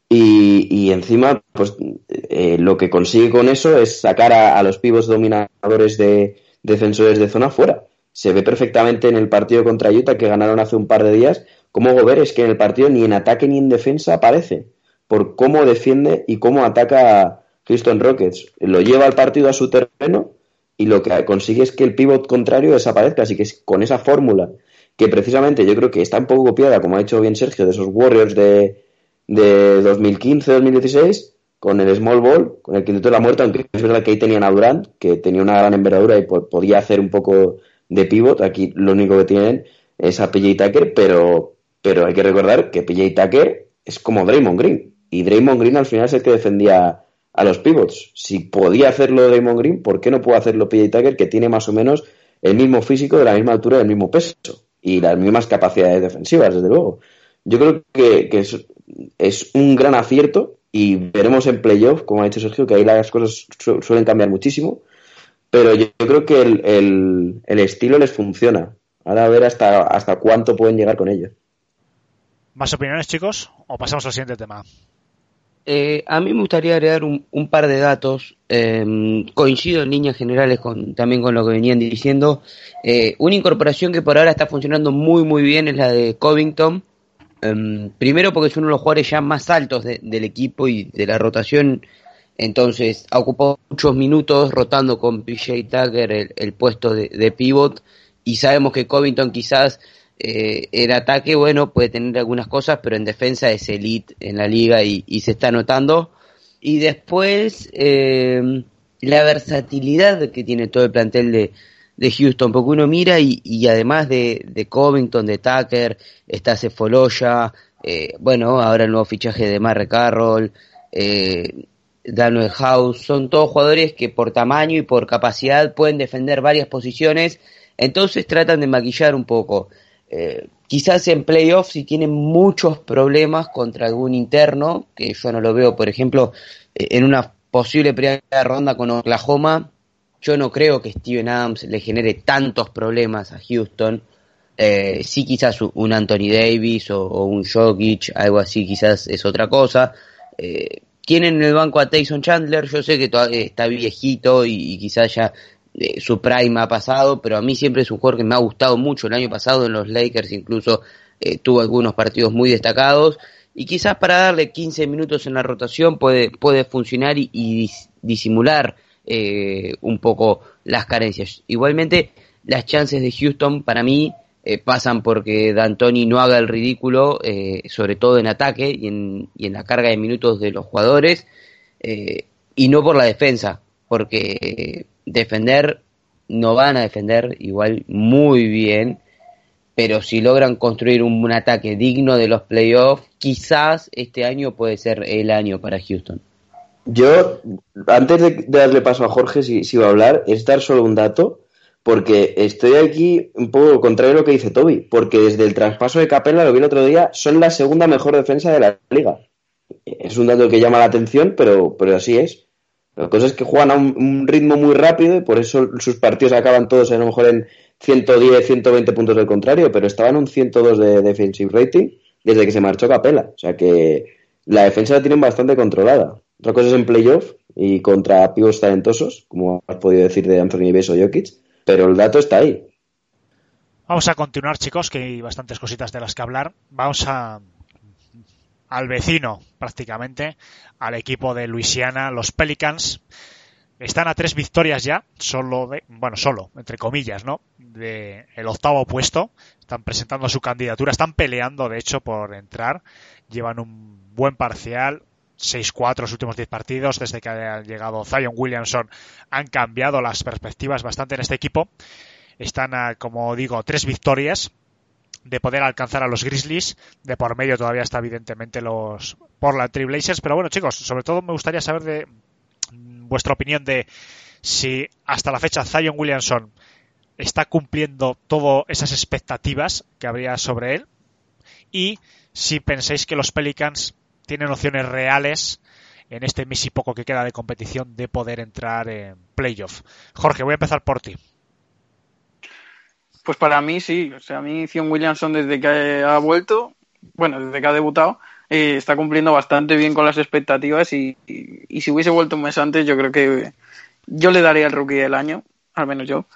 Y, y encima, pues eh, lo que consigue con eso es sacar a, los pivos dominadores de defensores de zona fuera. se ve perfectamente en el partido contra Utah que ganaron hace un par de días, cómo Gobert es que en el partido ni en ataque ni en defensa aparece, por cómo defiende y cómo ataca a Houston Rockets. Lo lleva al partido a su terreno y lo que consigue es que el pivot contrario desaparezca, así que con esa fórmula que precisamente yo creo que está un poco copiada, como ha dicho bien Sergio, de esos Warriors de, de 2015-2016, con el small ball, con el quinteto de la muerte, aunque es verdad que ahí tenían a Durant, que tenía una gran envergadura y podía hacer un poco de pivot. Aquí lo único que tienen es a PJ Tucker, pero, pero hay que recordar que PJ Tucker es como Draymond Green. Y Draymond Green al final es el que defendía a los pivots. Si podía hacerlo Draymond Green, ¿por qué no puede hacerlo PJ Tucker, que tiene más o menos el mismo físico, de la misma altura, del mismo peso? Y las mismas capacidades defensivas, desde luego. Yo creo que, es, un gran acierto y veremos en playoff, como ha dicho Sergio, que ahí las cosas suelen cambiar muchísimo, pero yo, creo que el, estilo les funciona. Ahora a ver hasta, hasta cuánto pueden llegar con ello. ¿Más opiniones, chicos? ¿O pasamos al siguiente tema? Eh, a mí me gustaría agregar un, par de datos. Em, coincido en líneas generales con, también con lo que venían diciendo. Eh, una incorporación que por ahora está funcionando muy muy bien es la de Covington, Em, primero porque es uno de los jugadores ya más altos del equipo y de la rotación, entonces ha ocupado muchos minutos rotando con PJ Tucker el, puesto de, pivot y sabemos que Covington quizás eh, en ataque, bueno, puede tener algunas cosas, pero en defensa es elite en la liga y, se está notando. Y después em, la versatilidad que tiene todo el plantel de, Houston, porque uno mira y, además de, de, Covington, de Tucker, está Cefoloya, eh, bueno, ahora el nuevo fichaje de Marre Carroll, eh, Daniel House, son todos jugadores que por tamaño y por capacidad pueden defender varias posiciones, entonces tratan de maquillar un poco. Eh, quizás en playoffs si tienen muchos problemas contra algún interno, que yo no lo veo, por ejemplo, eh, en una posible primera ronda con Oklahoma, yo no creo que Steven Adams le genere tantos problemas a Houston. Eh, sí, quizás un Anthony Davis o, un Jokic, algo así, quizás es otra cosa. Eh, tienen en el banco a Tyson Chandler, yo sé que está viejito y, quizás ya su prime ha pasado, pero a mí siempre es un jugador que me ha gustado mucho. El año pasado en los Lakers incluso eh, tuvo algunos partidos muy destacados y quizás para darle 15 minutos en la rotación puede, puede funcionar y, disimular eh, un poco las carencias. Igualmente, las chances de Houston para mí eh, pasan porque D'Antoni no haga el ridículo, sobre todo en ataque y en, y en, la carga de minutos de los jugadores, y no por la defensa, porque defender no van a defender igual muy bien, pero si logran construir un, ataque digno de los playoffs, quizás este año puede ser el año para Houston. Yo, antes de, darle paso a Jorge, si, si va a hablar, es dar solo un dato, porque estoy aquí un poco contrario a lo que dice Toby, porque desde el traspaso de Capella, lo vi el otro día, son la segunda mejor defensa de la liga. Es un dato que llama la atención, pero, pero así es. La cosa es que juegan a un, ritmo muy rápido y por eso sus partidos acaban todos a lo mejor en 110, 120 puntos del contrario, pero estaban un 102 de defensive rating desde que se marchó Capella. O sea que la defensa la tienen bastante controlada. Otra cosa es en playoff y contra pibos talentosos, como has podido decir de Anthony Davis o Jokic, pero el dato está ahí. Vamos a continuar, chicos, que hay bastantes cositas de las que hablar. Vamos a al vecino, prácticamente, al equipo de Luisiana, los Pelicans. Están a tres victorias ya, solo de, bueno, solo, entre comillas, ¿no? De el octavo puesto. Están presentando su candidatura, están peleando, de hecho, por entrar. Llevan un buen parcial, 6-4 los últimos 10 partidos. Desde que ha llegado Zion Williamson han cambiado las perspectivas bastante en este equipo. Están, a, como digo, tres victorias de poder alcanzar a los Grizzlies. De por medio todavía está evidentemente los Portland Trailblazers. Pero bueno, chicos, sobre todo me gustaría saber de vuestra opinión de si hasta la fecha Zion Williamson está cumpliendo todas esas expectativas que habría sobre él. Y si pensáis que los Pelicans tienen opciones reales en este mes y poco que queda de competición de poder entrar en playoff. Jorge, voy a empezar por ti. Pues para mí sí, o sea, a mí Zion Williamson desde que ha vuelto, bueno, desde que ha debutado, eh, está cumpliendo bastante bien con las expectativas y, y, si hubiese vuelto un mes antes yo creo que yo le daría el rookie del año, al menos yo.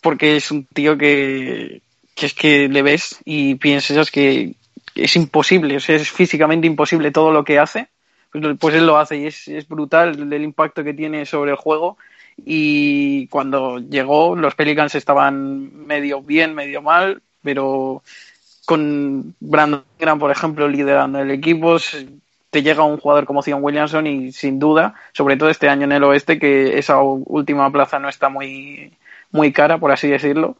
porque es un tío que, que es que le ves y piensas que es imposible, es físicamente imposible todo lo que hace, pues, pues él lo hace y es, es brutal el impacto que tiene sobre el juego y cuando llegó los Pelicans estaban medio bien, medio mal, pero con Brandon Graham, por ejemplo, liderando el equipo, te llega un jugador como Zion Williamson y sin duda, sobre todo este año en el oeste, que esa última plaza no está muy, muy cara, por así decirlo,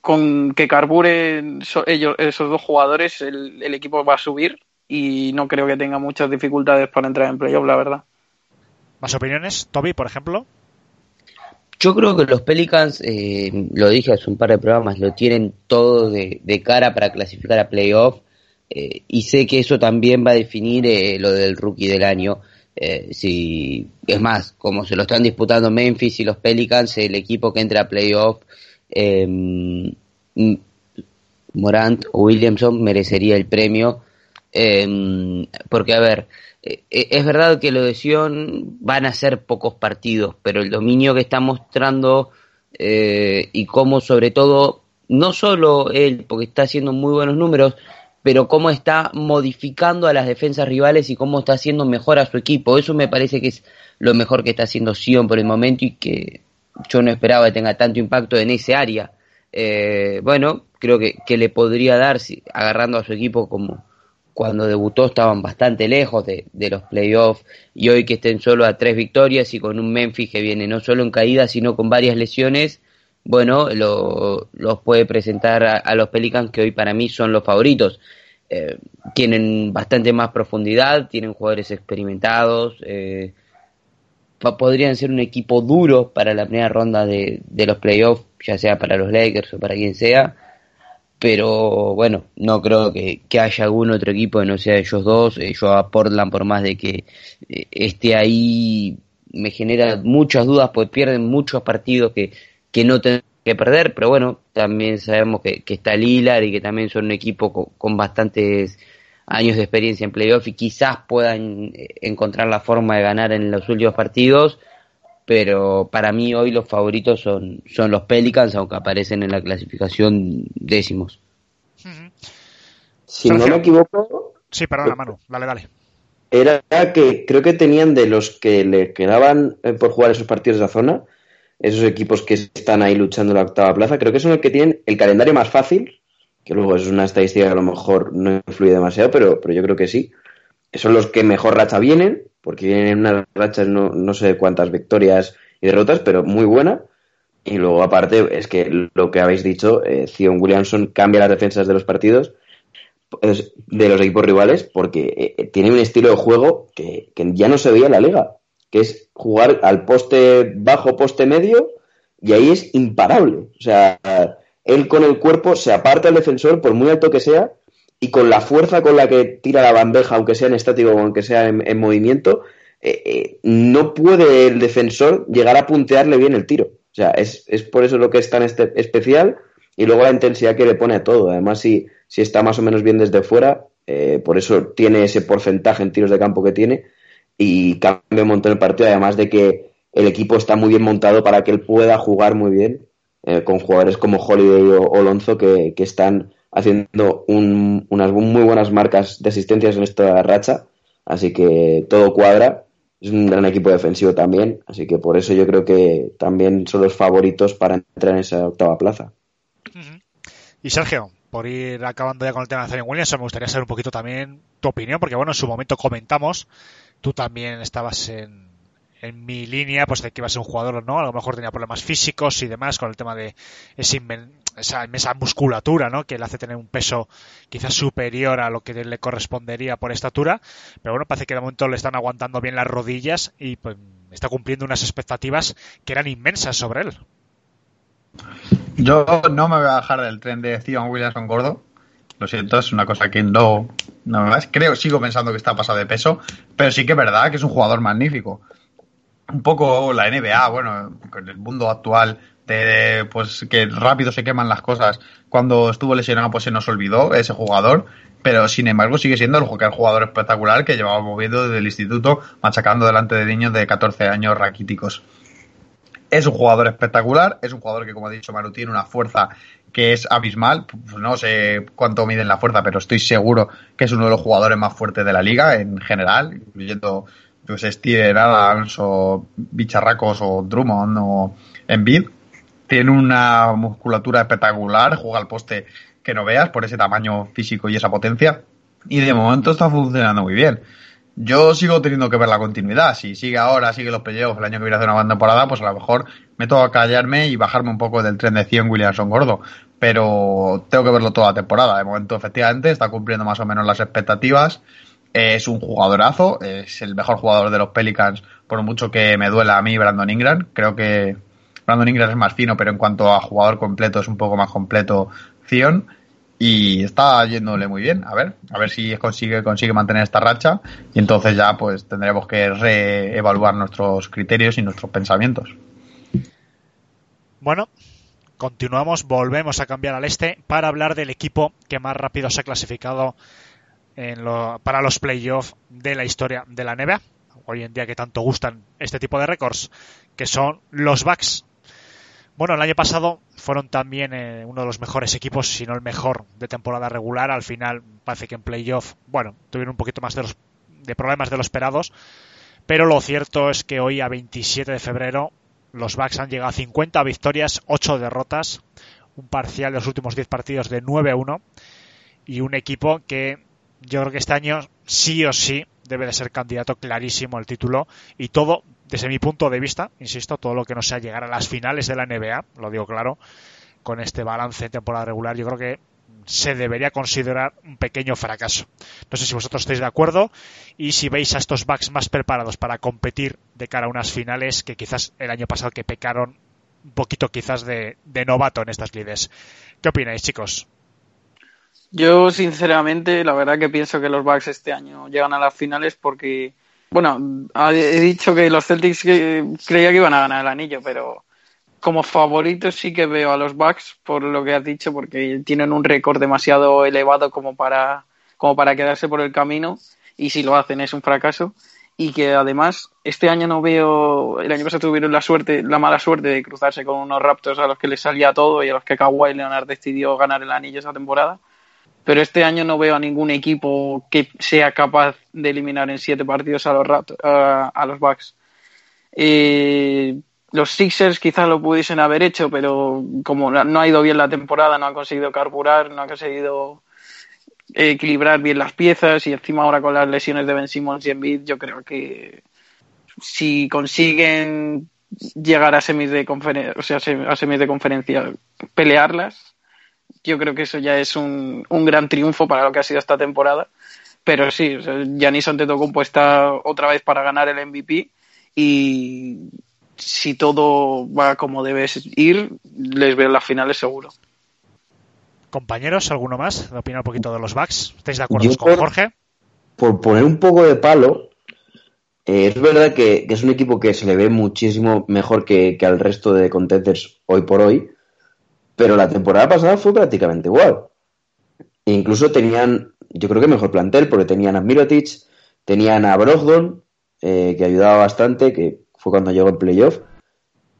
con que carburen esos dos jugadores, el, el, equipo va a subir y no creo que tenga muchas dificultades para entrar en playoff, la verdad. ¿Más opiniones? Toby, por ejemplo. Yo creo que los Pelicans, eh, lo dije hace un par de programas, lo tienen todo de, cara para clasificar a playoff eh, y sé que eso también va a definir eh, lo del rookie del año. Eh, si es más, como se lo están disputando Memphis y los Pelicans, el equipo que entra a playoff, em, Morant o Williamson merecería el premio. Em, porque, a ver, eh, es verdad que lo de Sion van a ser pocos partidos, pero el dominio que está mostrando eh, y cómo sobre todo, no solo él, porque está haciendo muy buenos números, pero cómo está modificando a las defensas rivales y cómo está haciendo mejor a su equipo. Eso me parece que es lo mejor que está haciendo Sion por el momento y que yo no esperaba que tenga tanto impacto en ese área. Eh, bueno, creo que, que, le podría dar, si, agarrando a su equipo como, cuando debutó estaban bastante lejos de, los playoffs y hoy que estén solo a tres victorias y con un Memphis que viene no solo en caída sino con varias lesiones, bueno, lo, los puede presentar a, a, los Pelicans que hoy para mí son los favoritos. Eh, tienen bastante más profundidad, tienen jugadores experimentados, eh, podrían ser un equipo duro para la primera ronda de, de los playoffs, ya sea para los Lakers o para quien sea pero bueno, no creo que, que, haya algún otro equipo que no sea ellos dos. Eh, yo a Portland, por más de que eh, esté ahí, me genera muchas dudas, pues pierden muchos partidos que, que no tienen que perder, pero bueno, también sabemos que, que está Lilar y que también son un equipo con, con, bastantes años de experiencia en playoff y quizás puedan eh, encontrar la forma de ganar en los últimos partidos pero para mí hoy los favoritos son, son los Pelicans, aunque aparecen en la clasificación décimos. Uh -huh. Si Sergio. no me equivoco. Sí, perdona, Manu, dale, dale. Era que creo que tenían de los que le quedaban eh, por jugar esos partidos de la zona, esos equipos que están ahí luchando en la octava plaza, creo que son los que tienen el calendario más fácil, que luego es una estadística que a lo mejor no influye demasiado, pero, pero yo creo que sí. Son los que mejor racha vienen, porque tienen unas rachas no, no sé cuántas victorias y derrotas, pero muy buena. Y luego, aparte, es que lo que habéis dicho, eh, Zion Williamson cambia las defensas de los partidos, de los equipos rivales, porque eh, tiene un estilo de juego que, que, ya no se veía en la liga, que es jugar al poste bajo, poste medio, y ahí es imparable. O sea, él con el cuerpo se aparta al defensor, por muy alto que sea, y con la fuerza con la que tira la bandeja, aunque sea en estático o aunque sea en, en movimiento, eh, eh, no puede el defensor llegar a puntearle bien el tiro. O sea, es, es por eso lo que es tan este, especial y luego la intensidad que le pone a todo. Además, si, si está más o menos bien desde fuera, eh, por eso tiene ese porcentaje en tiros de campo que tiene y cambia un montón el partido. Además de que el equipo está muy bien montado para que él pueda jugar muy bien con jugadores como Holiday o, o Lonzo que, que están haciendo un, unas muy buenas marcas de asistencias en esta racha, así que todo cuadra. Es un gran equipo defensivo también, así que por eso yo creo que también son los favoritos para entrar en esa octava plaza. Y Sergio, por ir acabando ya con el tema de Zion Williamson, me gustaría saber un poquito también tu opinión, porque bueno, en su momento comentamos, tú también estabas en, en mi línea, pues de que iba a ser un jugador, ¿no? A lo mejor tenía problemas físicos y demás con el tema de ese esa musculatura, ¿no? Que le hace tener un peso quizás superior a lo que le correspondería por estatura. Pero bueno, parece que de momento le están aguantando bien las rodillas y pues está cumpliendo unas expectativas que eran inmensas sobre él. Yo no me voy a bajar del tren de Zion Williamson gordo. Lo siento, es una cosa que no, no más. Creo, sigo pensando que está pasado de peso, pero sí que es verdad que es un jugador magnífico. Un poco la NBA, bueno, con el mundo actual de, pues que rápido se queman las cosas. Cuando estuvo lesionado, pues se nos olvidó ese jugador, pero sin embargo sigue siendo el jugador espectacular que llevaba moviendo desde el instituto, machacando delante de niños de 14 años raquíticos. Es un jugador espectacular, es un jugador que, como ha dicho Maru, tiene una fuerza que es abismal. Pues no sé cuánto miden la fuerza, pero estoy seguro que es uno de los jugadores más fuertes de la liga en general, incluyendo pues, Steven Adams o Bicharracos o Drummond o Embiid. Tiene una musculatura espectacular, juega al poste que no veas por ese tamaño físico y esa potencia. Y de momento está funcionando muy bien. Yo sigo teniendo que ver la continuidad. Si sigue ahora, sigue los playoffs, el año que viene hacer una buena temporada, pues a lo mejor me toca callarme y bajarme un poco del tren de 100 Williamson gordo. Pero tengo que verlo toda la temporada. De momento, efectivamente, está cumpliendo más o menos las expectativas. Es un jugadorazo, es el mejor jugador de los Pelicans, por mucho que me duela a mí Brandon Ingram. Creo que Brandon Ingram es más fino, pero en cuanto a jugador completo es un poco más completo Zion y está yéndole muy bien. A ver, a ver si consigue, consigue mantener esta racha y entonces ya pues tendremos que reevaluar nuestros criterios y nuestros pensamientos. Bueno, continuamos, volvemos a cambiar al este para hablar del equipo que más rápido se ha clasificado en lo, para los playoffs de la historia de la NBA. Hoy en día que tanto gustan este tipo de récords, que son los Bucks bueno, el año pasado fueron también eh, uno de los mejores equipos, si no el mejor, de temporada regular. Al final parece que en playoff, bueno, tuvieron un poquito más de, los, de problemas de lo esperados. Pero lo cierto es que hoy, a 27 de febrero, los Bucks han llegado a 50 victorias, 8 derrotas, un parcial de los últimos 10 partidos de 9-1 y un equipo que yo creo que este año sí o sí debe de ser candidato clarísimo al título y todo desde mi punto de vista, insisto, todo lo que no sea llegar a las finales de la NBA, lo digo claro, con este balance de temporada regular, yo creo que se debería considerar un pequeño fracaso. No sé si vosotros estáis de acuerdo y si veis a estos Bucks más preparados para competir de cara a unas finales que quizás el año pasado que pecaron un poquito quizás de, novato en estas lides. ¿Qué opináis, chicos? Yo, sinceramente, la verdad que pienso que los Bucks este año llegan a las finales porque bueno, he dicho que los Celtics creía que iban a ganar el anillo, pero como favoritos sí que veo a los Bucks por lo que has dicho, porque tienen un récord demasiado elevado como para, como para quedarse por el camino y si lo hacen es un fracaso. Y que además este año no veo, el año pasado tuvieron la suerte, la mala suerte de cruzarse con unos Raptors a los que les salía todo y a los que Kawhi Leonard decidió ganar el anillo esa temporada pero este año no veo a ningún equipo que sea capaz de eliminar en siete partidos a los, Bucks. Eh, los Sixers quizás lo pudiesen haber hecho, pero como no ha ido bien la temporada, no han conseguido carburar, no han conseguido equilibrar bien las piezas y encima ahora con las lesiones de Ben Simmons y Embiid, yo creo que si consiguen llegar a semis de conferencia, o sea, a semis de conferencia, pelearlas, yo creo que eso ya es un, un gran triunfo para lo que ha sido esta temporada. Pero sí, Giannis Antetokounmpo está otra vez para ganar el MVP y si todo va como debe ir, les veo en las finales seguro. Compañeros, ¿alguno más? Opina un poquito de los Bucks. ¿Estáis de acuerdo con Jorge? Por poner un poco de palo, eh, es verdad que, es un equipo que se le ve muchísimo mejor que, que al resto de contenders hoy por hoy, pero la temporada pasada fue prácticamente igual. Incluso tenían, yo creo que mejor plantel, porque tenían a Mirotic, tenían a Brogdon, eh, que ayudaba bastante, que fue cuando llegó en playoff.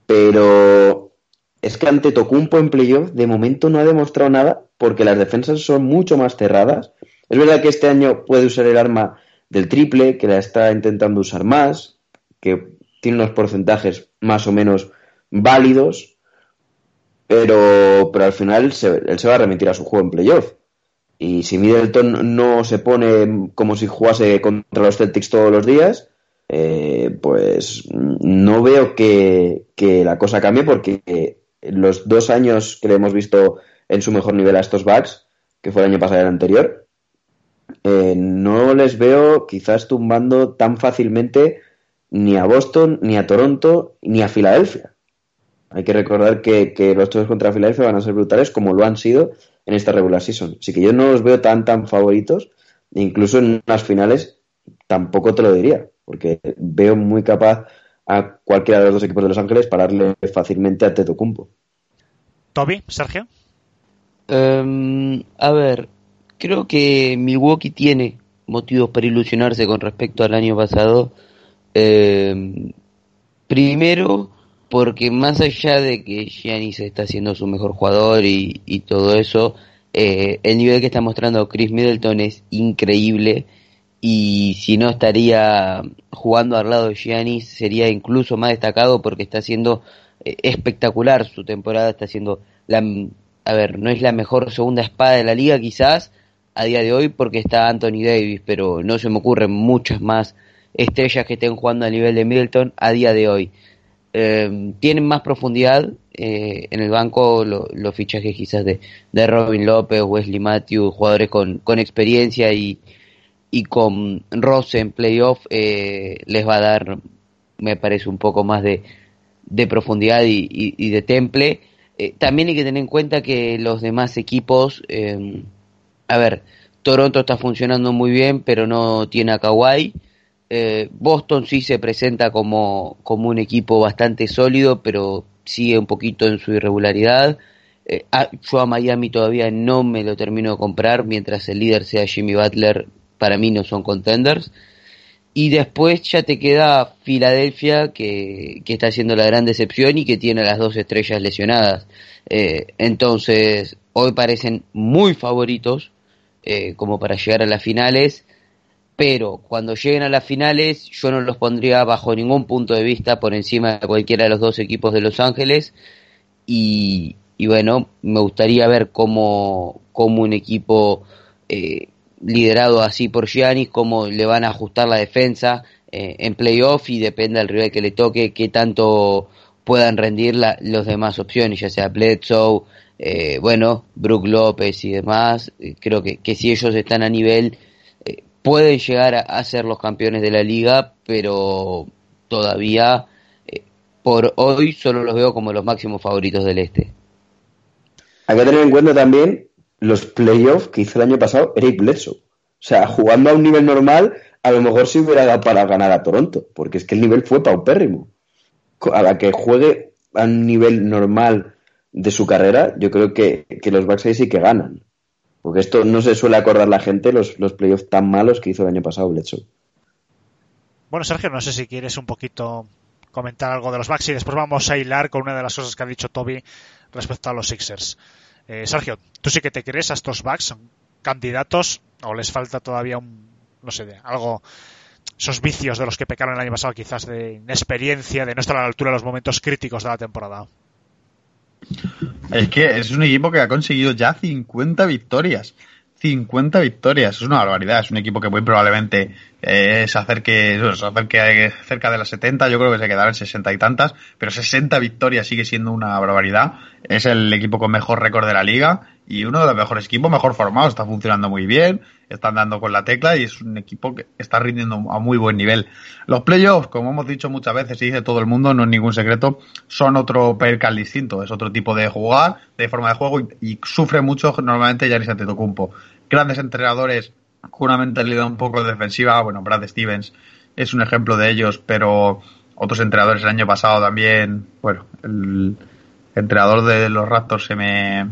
Pero es que ante Tocumpo en playoff, de momento no ha demostrado nada, porque las defensas son mucho más cerradas. Es verdad que este año puede usar el arma del triple, que la está intentando usar más, que tiene unos porcentajes más o menos válidos, pero, pero al final él se va a remitir a su juego en playoff. Y si Middleton no se pone como si jugase contra los Celtics todos los días, eh, pues no veo que, la cosa cambie porque los dos años que le hemos visto en su mejor nivel a estos Bucks, que fue el año pasado y el anterior, eh, no les veo quizás tumbando tan fácilmente ni a Boston, ni a Toronto, ni a Filadelfia. Hay que recordar que, los choques contra Filadelfia van a ser brutales como lo han sido en esta regular season. Así que yo no los veo tan tan favoritos, incluso en unas finales tampoco te lo diría, porque veo muy capaz a cualquiera de los dos equipos de Los Ángeles pararle fácilmente a Teto Cumpo. Toby, Sergio. Em, a ver, creo que Milwaukee tiene motivos para ilusionarse con respecto al año pasado. Em, primero, porque más allá de que Giannis está siendo su mejor jugador y, todo eso, eh, el nivel que está mostrando Chris Middleton es increíble y si no estaría jugando al lado de Giannis sería incluso más destacado porque está siendo eh, espectacular su temporada, está siendo la, a ver, no es la mejor segunda espada de la liga quizás a día de hoy porque está Anthony Davis, pero no se me ocurren muchas más estrellas que estén jugando a nivel de Middleton a día de hoy. Eh, tienen más profundidad eh, en el banco los fichajes quizás de, de Robin López, Wesley Matthews, jugadores con, con experiencia y, y con Ross en playoff eh, les va a dar, me parece, un poco más de, de profundidad y, y, de temple. Eh, también hay que tener en cuenta que los demás equipos, eh, a ver, Toronto está funcionando muy bien, pero no tiene a Kawhi. Eh, Boston sí se presenta como, como un equipo bastante sólido, pero sigue un poquito en su irregularidad. Eh, yo a Miami todavía no me lo termino de comprar, mientras el líder sea Jimmy Butler, para mí no son contenders. Y después ya te queda Filadelfia, que, que, está siendo la gran decepción y que tiene las dos estrellas lesionadas. Eh, entonces, hoy parecen muy favoritos eh, como para llegar a las finales, pero cuando lleguen a las finales yo no los pondría bajo ningún punto de vista por encima de cualquiera de los dos equipos de Los Ángeles. Y, y bueno, me gustaría ver cómo, cómo un equipo... Eh, liderado así por Giannis, cómo le van a ajustar la defensa eh, en playoff y depende del rival que le toque, qué tanto puedan rendir la, los demás opciones, ya sea Bledsoe, eh, bueno, Brook López y demás. Eh, creo que, que, si ellos están a nivel, pueden llegar a, a, ser los campeones de la liga, pero todavía eh, por hoy solo los veo como los máximos favoritos del este. Hay que tener en cuenta también los playoffs que hizo el año pasado Eric Bledsoe. O sea, jugando a un nivel normal, a lo mejor se hubiera dado para ganar a Toronto, porque es que el nivel fue paupérrimo. A la que juegue a un nivel normal de su carrera, yo creo que, que los Bucks ahí sí que ganan. Porque esto no se suele acordar la gente, los, los playoffs tan malos que hizo el año pasado Bledsoe. Bueno, Sergio, no sé si quieres un poquito comentar algo de los Bucks y después vamos a hilar con una de las cosas que ha dicho Toby respecto a los Sixers. Eh, Sergio, ¿tú sí que te crees a estos Bucks? ¿Son candidatos o les falta todavía un, no sé, algo, esos vicios de los que pecaron el año pasado, quizás de inexperiencia, de no estar a la altura de los momentos críticos de la temporada? Es que es un equipo que ha conseguido ya 50 victorias. 50 victorias, es una barbaridad. Es un equipo que muy probablemente eh, se acerque, se acerque cerca de las 70, yo creo que se quedará en 60 y tantas, pero 60 victorias sigue siendo una barbaridad. Es el equipo con mejor récord de la liga y uno de los mejores equipos, mejor formados, está funcionando muy bien, están dando con la tecla y es un equipo que está rindiendo a muy buen nivel. Los playoffs, como hemos dicho muchas veces y dice todo el mundo, no es ningún secreto, son otro percal distinto, es otro tipo de jugar, de forma de juego y, y sufre mucho normalmente Yanis Antetokounmpo. Grandes entrenadores con una mentalidad un poco defensiva, bueno, Brad Stevens es un ejemplo de ellos, pero otros entrenadores el año pasado también, bueno, el entrenador de los Raptors se me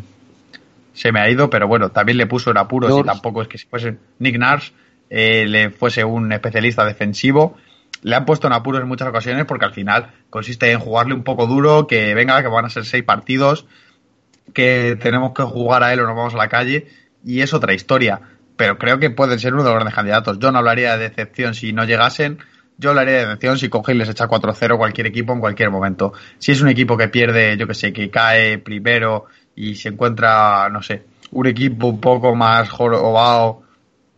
se me ha ido, pero bueno, también le puso en apuros Nurse. y tampoco es que si fuese Nick Nars eh, le fuese un especialista defensivo. Le han puesto en apuros en muchas ocasiones porque al final consiste en jugarle un poco duro, que venga, que van a ser seis partidos, que tenemos que jugar a él o nos vamos a la calle y es otra historia. Pero creo que pueden ser uno de los grandes candidatos. Yo no hablaría de decepción si no llegasen. Yo hablaría de decepción si coge y les echa 4-0 cualquier equipo en cualquier momento. Si es un equipo que pierde, yo que sé, que cae primero y se encuentra, no sé, un equipo un poco más jorobado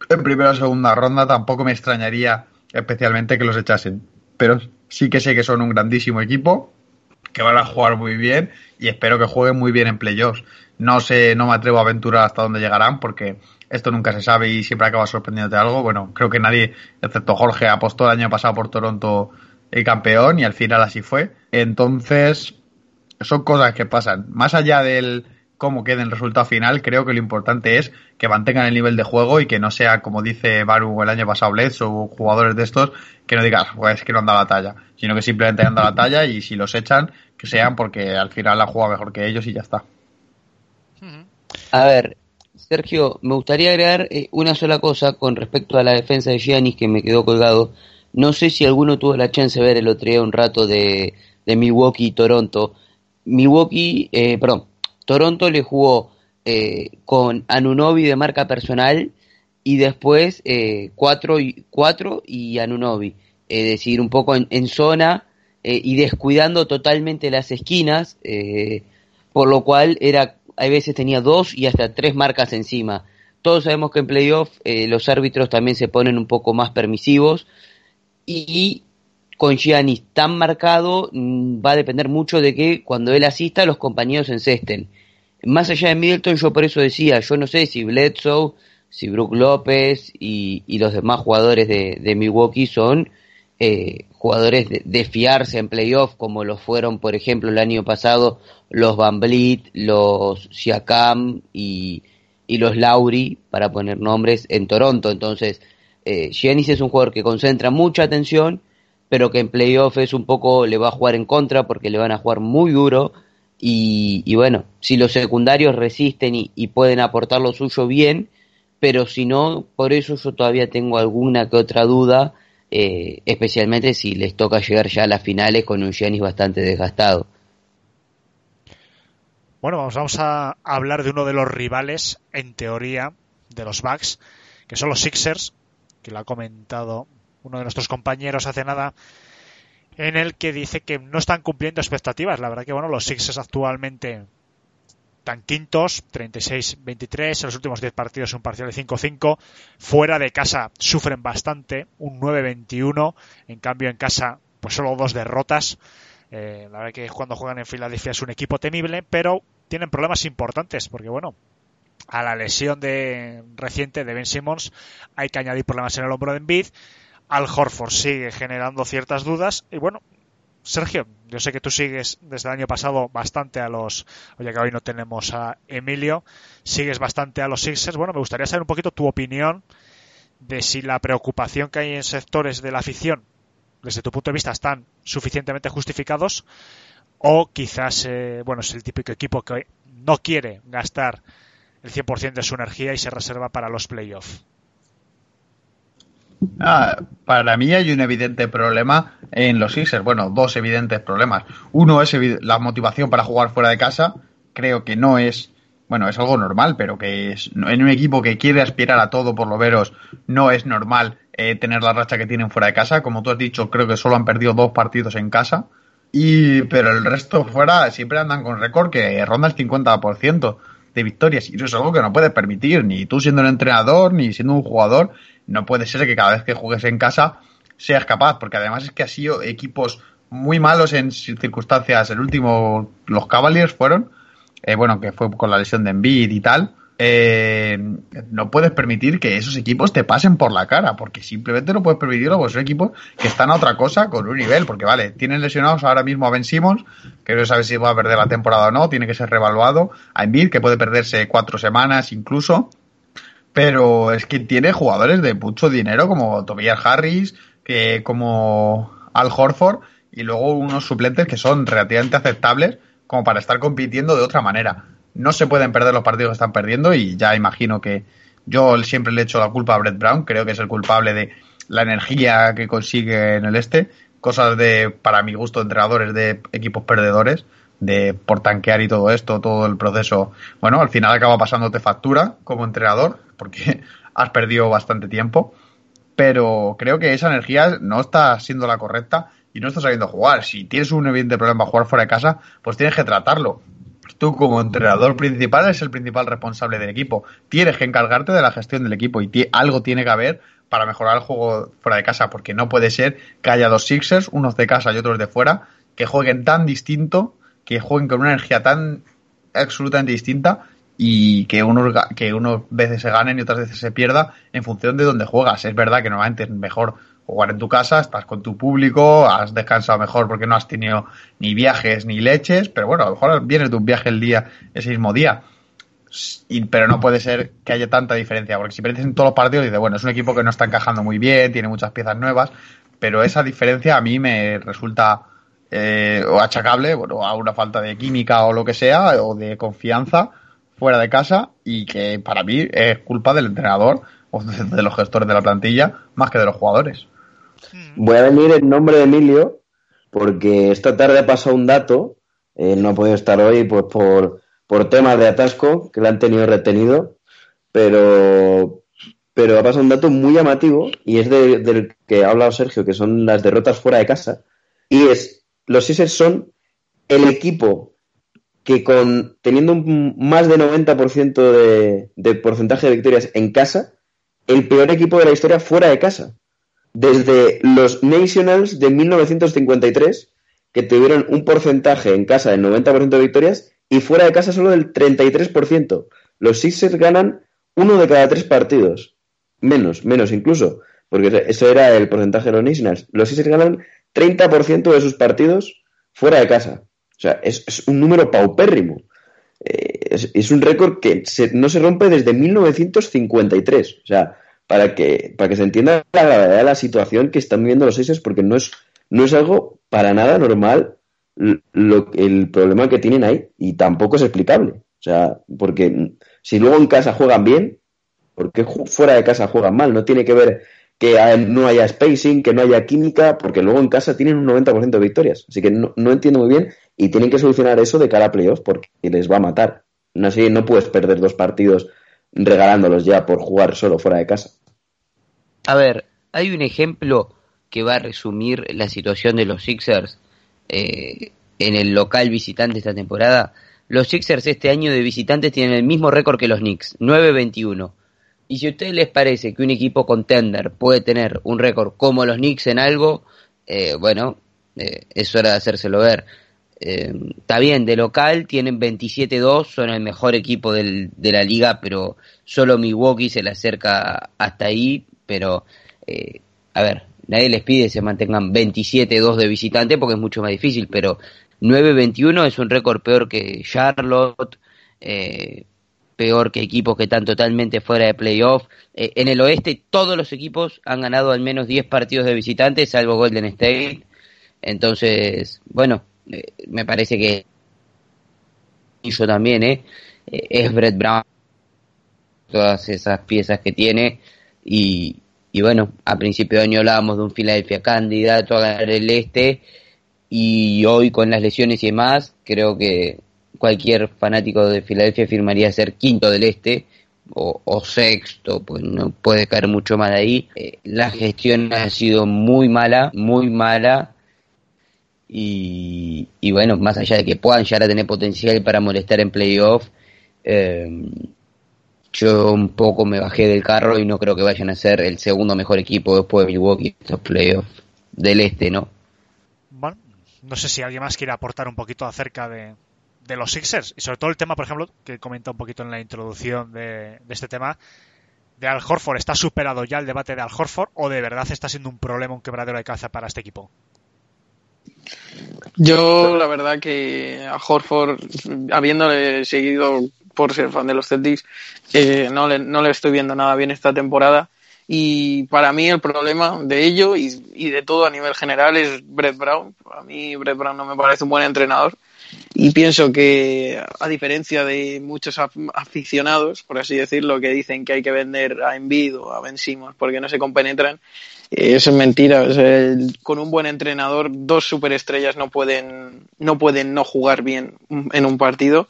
en primera o segunda ronda, tampoco me extrañaría especialmente que los echasen. Pero sí que sé que son un grandísimo equipo, que van a jugar muy bien y espero que jueguen muy bien en playoffs. No sé, no me atrevo a aventurar hasta dónde llegarán porque esto nunca se sabe y siempre acaba sorprendiéndote algo. Bueno, creo que nadie, excepto Jorge, apostó el año pasado por Toronto el campeón y al final así fue. Entonces, son cosas que pasan. Más allá del cómo quede el resultado final, creo que lo importante es que mantengan el nivel de juego y que no sea, como dice Baru el año pasado, Blitz o jugadores de estos, que no digas, pues que no han dado la talla, sino que simplemente han dado la talla y si los echan, que sean porque al final la juega mejor que ellos y ya está. A ver, Sergio, me gustaría agregar eh, una sola cosa con respecto a la defensa de Giannis que me quedó colgado. No sé si alguno tuvo la chance de ver el otro día un rato de, de Milwaukee y Toronto. Milwaukee, eh, perdón, Toronto le jugó eh, con Anunobi de marca personal y después eh, 4 y, cuatro y Anunobi. Es decir, un poco en, en zona eh, y descuidando totalmente las esquinas, eh, por lo cual era, hay veces tenía dos y hasta tres marcas encima. Todos sabemos que en playoff eh, los árbitros también se ponen un poco más permisivos y con Giannis tan marcado mm, va a depender mucho de que cuando él asista los compañeros encesten. Más allá de Middleton, yo por eso decía, yo no sé si Bledsoe, si Brook López y, los demás jugadores de Milwaukee son eh, jugadores de, de, fiarse en playoff, como lo fueron, por ejemplo, el año pasado los Van Vliet, los Siakam y, y los Lauri, para poner nombres, en Toronto. Entonces, eh, es un jugador que concentra mucha atención, pero que en playoff es un poco, le va a jugar en contra porque le van a jugar muy duro. Y, y bueno, si los secundarios resisten y, pueden aportar lo suyo bien, pero si no, por eso yo todavía tengo alguna que otra duda, eh, especialmente si les toca llegar ya a las finales con un Giannis bastante desgastado. Bueno, vamos, vamos a hablar de uno de los rivales, en teoría, de los Bucks, que son los Sixers, que lo ha comentado uno de nuestros compañeros hace nada, en el que dice que no están cumpliendo expectativas. La verdad que bueno, los Sixers actualmente están quintos, 36-23, en los últimos 10 partidos un parcial de 5-5, fuera de casa sufren bastante, un 9-21, en cambio en casa pues solo dos derrotas. Eh, la verdad que cuando juegan en Filadelfia es un equipo temible, pero tienen problemas importantes, porque bueno, a la lesión de reciente de Ben Simmons hay que añadir problemas en el hombro de Embiid. Al Horford sigue generando ciertas dudas y bueno, Sergio, yo sé que tú sigues desde el año pasado bastante a los, oye que hoy no tenemos a Emilio, sigues bastante a los Sixers. Bueno, me gustaría saber un poquito tu opinión de si la preocupación que hay en sectores de la afición, desde tu punto de vista, están suficientemente justificados o quizás, eh, bueno, es el típico equipo que no quiere gastar el 100% de su energía y se reserva para los playoffs. Ah, para mí hay un evidente problema en los Sixers. Bueno, dos evidentes problemas. Uno es la motivación para jugar fuera de casa. Creo que no es, bueno, es algo normal, pero que es, en un equipo que quiere aspirar a todo por lo veros, no es normal eh, tener la racha que tienen fuera de casa. Como tú has dicho, creo que solo han perdido dos partidos en casa. Y, pero el resto fuera siempre andan con récord que ronda el 50% de victorias. Y eso es algo que no puedes permitir, ni tú siendo un entrenador, ni siendo un jugador. No puede ser que cada vez que juegues en casa seas capaz, porque además es que ha sido equipos muy malos en circunstancias. El último, los Cavaliers fueron, eh, bueno, que fue con la lesión de Embiid y tal. Eh, no puedes permitir que esos equipos te pasen por la cara, porque simplemente no puedes permitirlo, porque son equipos que están a otra cosa con un nivel, porque vale, tienen lesionados ahora mismo a Ben Simmons, que no sabe si va a perder la temporada o no, tiene que ser revaluado, a Embiid, que puede perderse cuatro semanas incluso, pero es que tiene jugadores de mucho dinero como Tobias Harris, que como Al Horford, y luego unos suplentes que son relativamente aceptables como para estar compitiendo de otra manera no se pueden perder los partidos que están perdiendo y ya imagino que yo siempre le echo la culpa a Brett Brown, creo que es el culpable de la energía que consigue en el este, cosas de, para mi gusto, entrenadores de equipos perdedores, de por tanquear y todo esto, todo el proceso, bueno, al final acaba pasándote factura como entrenador, porque has perdido bastante tiempo, pero creo que esa energía no está siendo la correcta y no está sabiendo jugar. Si tienes un evidente problema jugar fuera de casa, pues tienes que tratarlo tú como entrenador principal eres el principal responsable del equipo. Tienes que encargarte de la gestión del equipo y algo tiene que haber para mejorar el juego fuera de casa, porque no puede ser que haya dos Sixers, unos de casa y otros de fuera, que jueguen tan distinto, que jueguen con una energía tan absolutamente distinta y que unos, que unos veces se ganen y otras veces se pierda en función de dónde juegas. Es verdad que normalmente es mejor jugar en tu casa, estás con tu público, has descansado mejor porque no has tenido ni viajes ni leches, pero bueno, a lo mejor vienes de un viaje el día, ese mismo día. Pero no puede ser que haya tanta diferencia, porque si pierdes en todos los partidos, dices, bueno, es un equipo que no está encajando muy bien, tiene muchas piezas nuevas, pero esa diferencia a mí me resulta eh, o achacable, bueno, a una falta de química o lo que sea, o de confianza fuera de casa, y que para mí es culpa del entrenador o de los gestores de la plantilla más que de los jugadores. Voy a venir en nombre de Emilio porque esta tarde ha pasado un dato, él no ha podido estar hoy pues, por, por temas de atasco que le han tenido retenido, pero, pero ha pasado un dato muy llamativo y es de- del que ha hablado Sergio, que son las derrotas fuera de casa. Y es, los Sixers son el equipo que con teniendo un más de 90% de, de porcentaje de victorias en casa, el peor equipo de la historia fuera de casa. Desde los Nationals de 1953, que tuvieron un porcentaje en casa del 90% de victorias y fuera de casa solo del 33%. Los Sixers ganan uno de cada tres partidos. Menos, menos incluso, porque eso era el porcentaje de los Nationals. Los Sixers ganan 30% de sus partidos fuera de casa. O sea, es, un número paupérrimo. Eh, es, es un récord que se- no se rompe desde 1953. O sea, para que, para que se entienda la gravedad de la situación que están viviendo los Sixers, porque no es, no es algo para nada normal lo, el problema que tienen ahí y tampoco es explicable. O sea, porque si luego en casa juegan bien, ¿por qué fuera de casa juegan mal? No tiene que ver que no haya spacing, que no haya química, porque luego en casa tienen un 90% de victorias. Así que no, no entiendo muy bien y tienen que solucionar eso de cara a playoffs porque les va a matar. No, así no puedes perder dos partidos regalándolos ya por jugar solo fuera de casa. A ver, hay un ejemplo que va a resumir la situación de los Sixers eh, en el local visitante esta temporada. Los Sixers este año de visitantes tienen el mismo récord que los Knicks, 9-21. Y si a ustedes les parece que un equipo contender puede tener un récord como los Knicks en algo, eh, bueno, eh, es hora de hacérselo ver. Eh, está bien, de local tienen 27-2, son el mejor equipo de la liga, pero solo Milwaukee se le acerca hasta ahí. Pero, eh, a ver, nadie les pide que se mantengan 27-2 de visitante porque es mucho más difícil, pero 9-21 es un récord peor que Charlotte, eh, peor que equipos que están totalmente fuera de playoff. Eh, en el oeste todos los equipos han ganado al menos 10 partidos de visitantes, salvo Golden State. Entonces, bueno, eh, me parece que yo también, ¿eh? Es Brett Brown, todas esas piezas que tiene y, y bueno, a principio de año hablábamos de un Philadelphia candidato a ganar el este y hoy con las lesiones y demás, creo que cualquier fanático de Filadelfia firmaría ser quinto del este o, o sexto, pues no puede caer mucho más de ahí. Eh, la gestión ha sido muy mala, muy mala. Y, bueno, más allá de que puedan llegar a tener potencial para molestar en playoff, eh, yo un poco me bajé del carro y no creo que vayan a ser el segundo mejor equipo después de Milwaukee en estos playoffs del este, ¿no? Bueno, no sé si alguien más quiere aportar un poquito acerca de, de los Sixers y sobre todo el tema, por ejemplo, que comenta un poquito en la introducción de, de este tema, de Al Horford. ¿Está superado ya el debate de Al Horford o de verdad está siendo un problema, un quebradero de cabeza para este equipo? Yo, la verdad que a Horford, habiéndole seguido por ser fan de los Celtics, eh, no, le, no le estoy viendo nada bien esta temporada. Y para mí el problema de ello y, y de todo a nivel general es Brett Brown. A mí Brett Brown no me parece un buen entrenador. Y pienso que, a diferencia de muchos af- aficionados, por así decirlo, que dicen que hay que vender a Embiid o a Ben Simmons porque no se compenetran, eso es mentira. Con un buen entrenador, dos superestrellas no pueden, no pueden no jugar bien en un partido,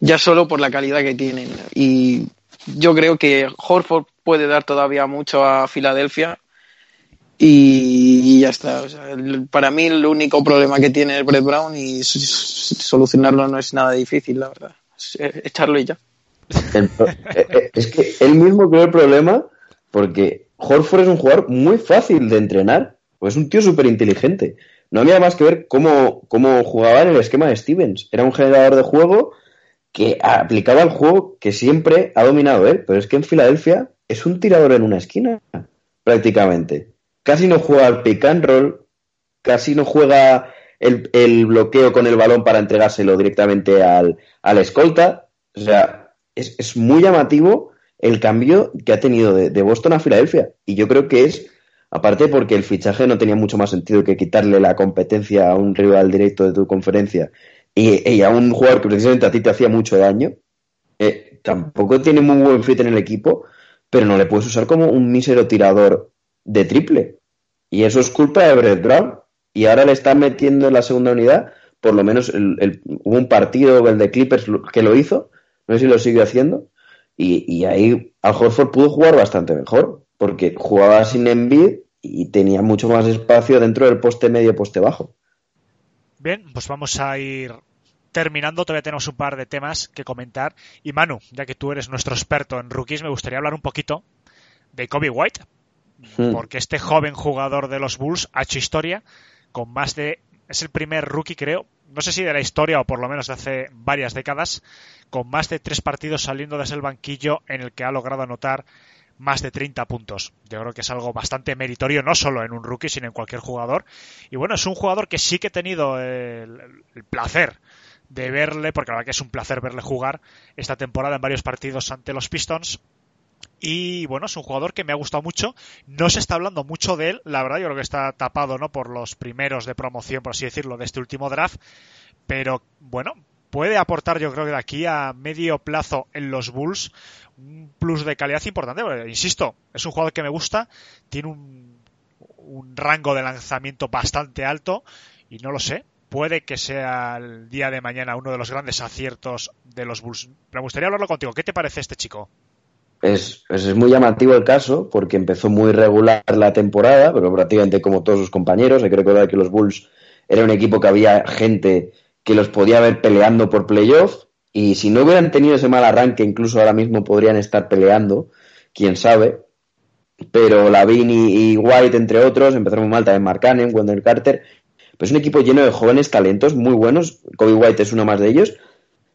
ya solo por la calidad que tienen. Y yo creo que Horford puede dar todavía mucho a Filadelfia. Y ya está. O sea, para mí el único problema que tiene es Brett Brown y solucionarlo no es nada difícil, la verdad. Echarlo y ya. Eh, eh, es que él mismo creó el problema porque Horford es un jugador muy fácil de entrenar, pues es un tío súper inteligente. No había más que ver cómo, cómo jugaba en el esquema de Stevens. Era un generador de juego que aplicaba el juego que siempre ha dominado él, pero es que en Filadelfia es un tirador en una esquina, prácticamente. Casi no juega al pick and roll, casi no juega el, el bloqueo con el balón para entregárselo directamente al, al escolta. O sea, es, es muy llamativo el cambio que ha tenido de, Boston a Filadelfia. Y yo creo que es, aparte porque el fichaje no tenía mucho más sentido que quitarle la competencia a un rival directo de tu conferencia y, a un jugador que precisamente a ti te hacía mucho daño. eh, tampoco tiene muy buen fit en el equipo, pero no le puedes usar como un mísero tirador de triple. Y eso es culpa de Brett Brown. y ahora le están metiendo en la segunda unidad. Por lo menos el, el- hubo un partido, el de Clippers, que lo hizo. No sé si lo sigue haciendo. Y, y ahí Al Horford pudo jugar bastante mejor, porque jugaba sin Embiid y tenía mucho más espacio dentro del poste medio poste bajo. Bien, pues vamos a ir terminando. Todavía tenemos un par de temas que comentar. Y Manu, ya que tú eres nuestro experto en rookies, me gustaría hablar un poquito de Kobe White, Hmm. porque este joven jugador de los Bulls ha hecho historia con más de. Es el primer rookie, creo, no sé si de la historia o por lo menos de hace varias décadas, con más de tres partidos saliendo desde el banquillo en el que ha logrado anotar más de 30 puntos. Yo creo que es algo bastante meritorio, no solo en un rookie, sino en cualquier jugador. Y bueno, es un jugador que sí que he tenido el, placer de verle, porque la verdad que es un placer verle jugar esta temporada en varios partidos ante los Pistons. Y bueno, es un jugador que me ha gustado mucho. No se está hablando mucho de él, la verdad, yo creo que está tapado ¿no? por los primeros de promoción, por así decirlo, de este último draft. Pero bueno, puede aportar, yo creo que de aquí a medio plazo en los Bulls un plus de calidad importante. insisto, es un jugador que me gusta, tiene un, un rango de lanzamiento bastante alto y no lo sé. Puede que sea el día de mañana uno de los grandes aciertos de los Bulls. Me gustaría hablarlo contigo. ¿Qué te parece este chico? Es, es, es muy llamativo el caso porque empezó muy regular la temporada, pero prácticamente como todos sus compañeros. Hay que recordar que los Bulls era un equipo que había gente que los podía ver peleando por playoff y si no hubieran tenido ese mal arranque, incluso ahora mismo podrían estar peleando, quién sabe. Pero Lavin y, y White, entre otros, empezaron mal también Mark Cannon, Wendell Carter. Pues es un equipo lleno de jóvenes talentos muy buenos. Kobe White es uno más de ellos.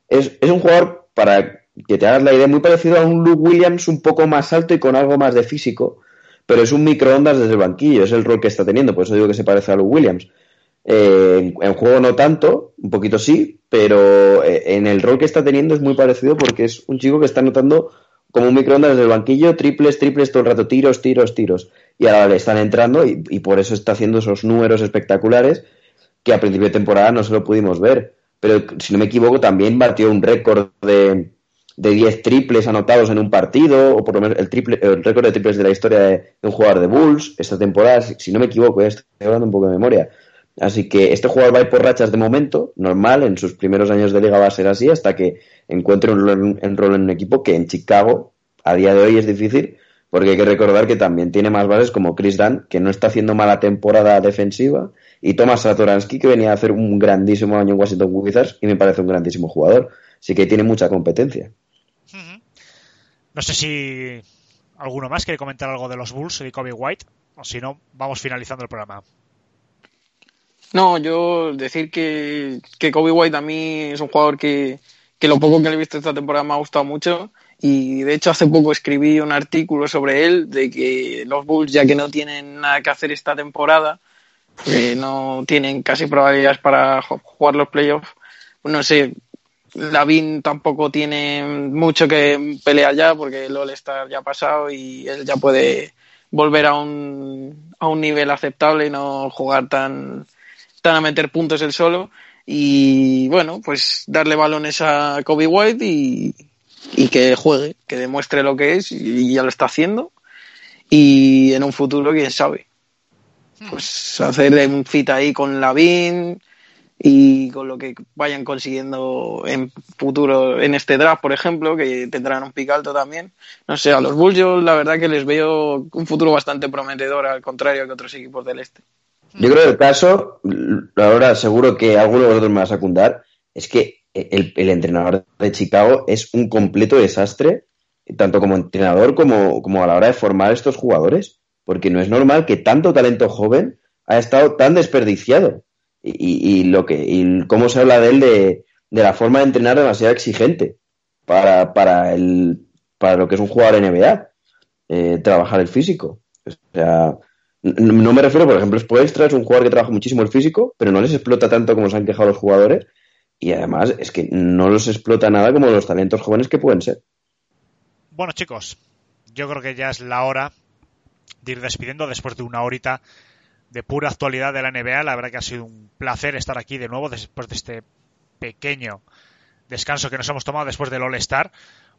Es, es un jugador, para que te hagas la idea, muy parecido a un Luke Williams un poco más alto y con algo más de físico, pero es un microondas desde el banquillo, es el rol que está teniendo, por eso digo que se parece a Luke Williams. Eh, en, juego no tanto, un poquito sí, pero eh, en el rol que está teniendo es muy parecido porque es un chico que está notando como un microondas desde el banquillo, triples, triples todo el rato, tiros, tiros, tiros. Y ahora le están entrando y, y por eso está haciendo esos números espectaculares que a principio de temporada no se lo pudimos ver. Pero si no me equivoco, también batió un récord de, de 10 triples anotados en un partido, o por lo menos el, triple, el récord de triples de la historia de, un jugador de Bulls esta temporada, si, si no me equivoco, estoy hablando un poco de memoria. Así que este jugador va a ir por rachas de momento, normal, en sus primeros años de liga va a ser así, hasta que encuentre un rol, en un equipo que en Chicago a día de hoy es difícil, porque hay que recordar que también tiene más bases como Chris Dunn, que no está haciendo mala temporada defensiva, y Thomas Satoransky, que venía a hacer un grandísimo año en Washington Wizards y me parece un grandísimo jugador. Así que tiene mucha competencia. No sé si alguno más quiere comentar algo de los Bulls y Kobe White, o si no, vamos finalizando el programa. No, yo decir que, que Kobe White a mí es un jugador que, que lo poco que le he visto esta temporada me ha gustado mucho. Y de hecho hace poco escribí un artículo sobre él de que los Bulls ya que no tienen nada que hacer esta temporada que no tienen casi probabilidades para jugar los playoffs no sé Lavin tampoco tiene mucho que pelear ya porque el All-Star ya ha pasado y él ya puede volver a un, a un nivel aceptable y no jugar tan, tan a meter puntos él solo y bueno pues darle balones a Kobe White y, que juegue, que demuestre lo que es y ya lo está haciendo y en un futuro quién sabe pues hacer un fit ahí con Lavin y con lo que vayan consiguiendo en futuro en este draft, por ejemplo, que tendrán un pick alto también. No sé, a los Bulls yo la verdad que les veo un futuro bastante prometedor, al contrario que otros equipos del este. Yo creo que el caso, ahora seguro que alguno de vosotros me va a secundar, es que el, entrenador de Chicago es un completo desastre, tanto como entrenador como, como a la hora de formar estos jugadores, porque no es normal que tanto talento joven haya estado tan desperdiciado. Y, y, y, lo que y cómo se habla de él de, de, la forma de entrenar demasiado exigente para, para el para lo que es un jugador NBA eh, trabajar el físico o sea no, me refiero por ejemplo Spoelstra es un jugador que trabaja muchísimo el físico pero no les explota tanto como se han quejado los jugadores y además es que no los explota nada como los talentos jóvenes que pueden ser bueno chicos yo creo que ya es la hora de ir despidiendo después de una horita de pura actualidad de la NBA. La verdad que ha sido un placer estar aquí de nuevo después de este pequeño descanso que nos hemos tomado después del All-Star.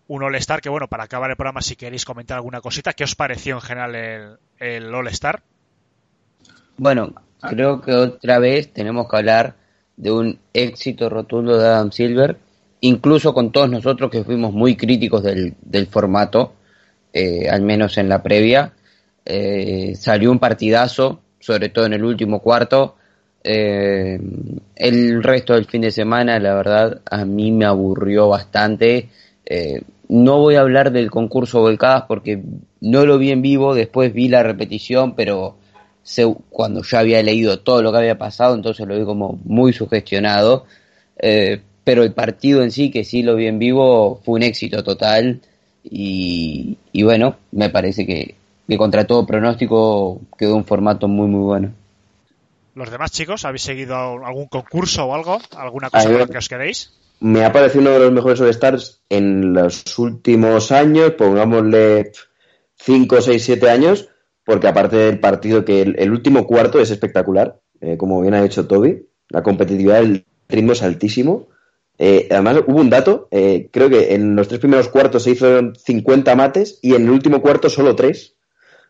Un All-Star que, bueno, para acabar el programa, si queréis comentar alguna cosita, ¿qué os pareció en general el, el All-Star? Bueno, creo que otra vez tenemos que hablar de un éxito rotundo de Adam Silver, incluso con todos nosotros que fuimos muy críticos del, del formato, eh, al menos en la previa. Eh, salió un partidazo, sobre todo en el último cuarto. Eh, el resto del fin de semana, la verdad, a mí me aburrió bastante. No voy a hablar del concurso Volcadas porque no lo vi en vivo, después vi la repetición, pero se- cuando ya había leído todo lo que había pasado, entonces lo vi como muy sugestionado. Eh, pero el partido en sí, que sí lo vi en vivo, fue un éxito total. Y, y bueno, me parece que, que contra todo pronóstico quedó un formato muy, muy bueno. Los demás chicos, ¿habéis seguido algún concurso o algo? ¿Alguna cosa con la que os queréis? Me ha parecido uno de los mejores All-Stars en los últimos años, pongámosle 5, 6, 7 años, porque aparte del partido que el, último cuarto es espectacular, eh, como bien ha dicho Toby, la competitividad del ritmo es altísimo. Eh, además, hubo un dato, eh, creo que en los tres primeros cuartos se hizo 50 mates y en el último cuarto solo 3,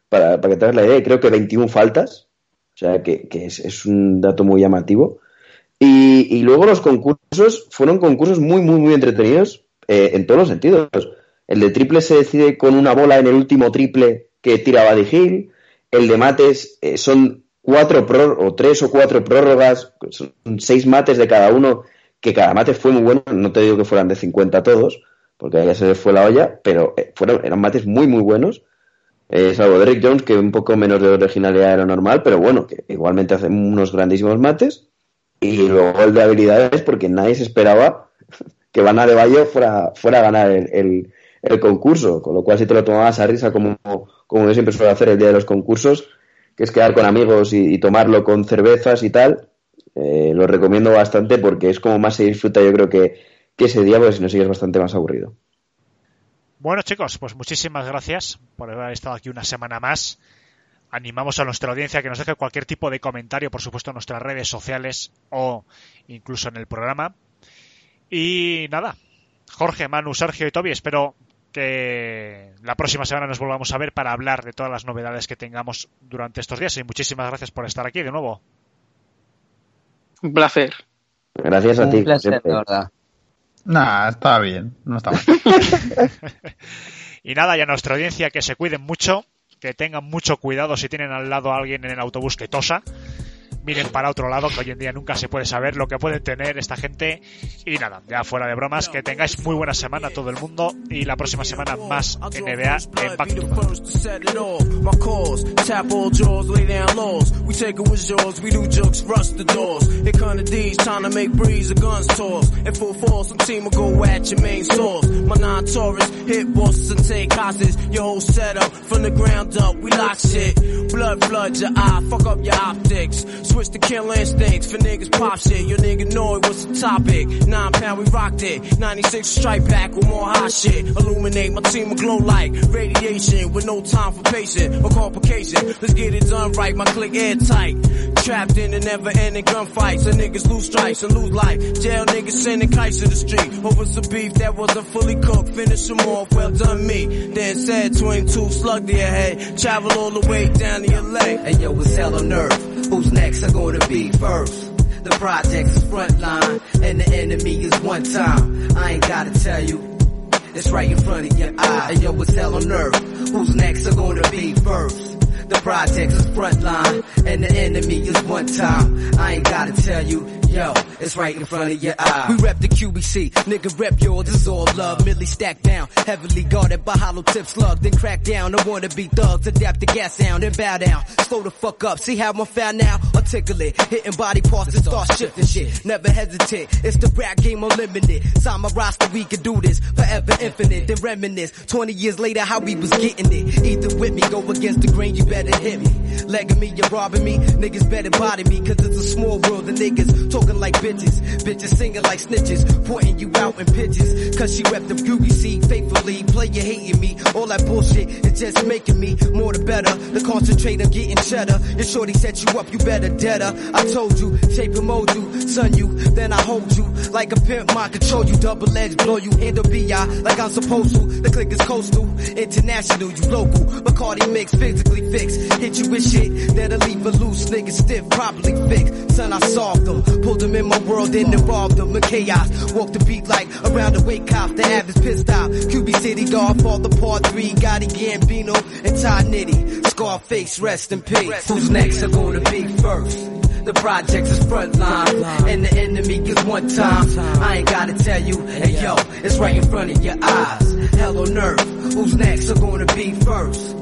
para, para que te hagas la idea, creo que 21 faltas, o sea que, que es, es un dato muy llamativo. Y, luego los concursos fueron concursos muy, muy, muy entretenidos eh, en todos los sentidos. El de triple se decide con una bola en el último triple que tira Buddy Hill. El de mates eh, son cuatro o tres o cuatro prórrogas, son seis mates de cada uno, que cada mate fue muy bueno. No te digo que fueran de 50 todos, porque ya se les fue la olla, pero eh, fueron, eran mates muy, muy buenos. Eh, salvo Derrick Jones, que un poco menos de originalidad lo normal, pero bueno, que igualmente hacen unos grandísimos mates. Y luego el de habilidades, porque nadie se esperaba que Van Adebayo fuera, fuera a ganar el, el, concurso. Con lo cual, si te lo tomabas a risa, como, como yo siempre suelo hacer el día de los concursos, que es quedar con amigos y, y tomarlo con cervezas y tal, eh, lo recomiendo bastante porque es como más se disfruta, yo creo que, que ese día, porque si no sigues bastante más aburrido. Bueno, chicos, pues muchísimas gracias por haber estado aquí una semana más. Animamos a nuestra audiencia que nos deje cualquier tipo de comentario, por supuesto, en nuestras redes sociales o incluso en el programa. Y nada, Jorge, Manu, Sergio y Toby, espero que la próxima semana nos volvamos a ver para hablar de todas las novedades que tengamos durante estos días. Y muchísimas gracias por estar aquí de nuevo. Un placer. Gracias a Un ti. placer, siempre. de verdad. Nah, está bien, no está mal. Y nada, y a nuestra audiencia que se cuiden mucho, que tengan mucho cuidado si tienen al lado a alguien en el autobús que tosa. Miren para otro lado, que hoy en día nunca se puede saber lo que pueden tener esta gente. Y nada, ya fuera de bromas, que tengáis muy buena semana todo el mundo. Y la próxima semana más NBA en Back to Back. Blood your eye, fuck up your optics. Switch to kill instincts for niggas pop shit. Your nigga know it, what's the topic? Nine pound, we rocked it. 96 strike back with more hot shit. Illuminate, my team will glow like radiation with no time for patient or complication. Let's get it done right, my click airtight. Trapped in a never ending gunfight. So niggas lose strikes and lose life. Jail niggas sending kites to the street. Over some beef that wasn't fully cooked. Finish them off, well done me. Then said 22 slug to your head. Travel all the way down to your leg. Hey yo, it's hell on earth. Who's next are gonna be first? The project's is front line, and the enemy is one time. I ain't gotta tell you. It's right in front of your eye. Hey yo, what's hell on earth. Who's next are gonna be first? The project's is front line, and the enemy is one time. I ain't gotta tell you. Yo, it's right in front of your eye. We rep the QBC, nigga rep yours, it's all love. Millie stacked down, heavily guarded by hollow tip slug. Then crack down, I wanna be thugs, adapt the gas sound, then bow down. Slow the fuck up, see how I'm found now? Articulate, hitting body parts and start shifting shit. Never hesitate, it's the rap game unlimited. Sign my roster, we can do this, forever infinite. Then reminisce, 20 years later, how we was getting it. Either with me, go against the grain, you better hit me. Legging me, you're robbing me, niggas better body me, cause it's a small world, the niggas talking like bitches. Bitches singing like snitches, pointing you out in pitches. Cause she rep the QBC faithfully, player hating me. All that bullshit is just making me more the better. The concentrate on getting cheddar. Your shorty set you up, you better deader. I told you, shape and mold you, son you, then I hold you. Like a pimp, mind control you, double edge, blow you, handle BI like I'm supposed to. The click is coastal, international, you local. Bacardi mix, physically fixed. Hit you with shit that'll leave a loose nigga stiff, properly fixed. Son, I solved them, pulled them in my world and involved them in chaos. Walk the beat like around the wake cop, the average pissed out. QB City Golf, all the part three, Gotti Gambino and Ty Nitty. Scarface, rest in peace. Who's next are gonna be first? The projects is frontline, and the enemy is one time. I ain't gotta tell you, hey yo, it's right in front of your eyes. Hell on earth, who's next are gonna be first?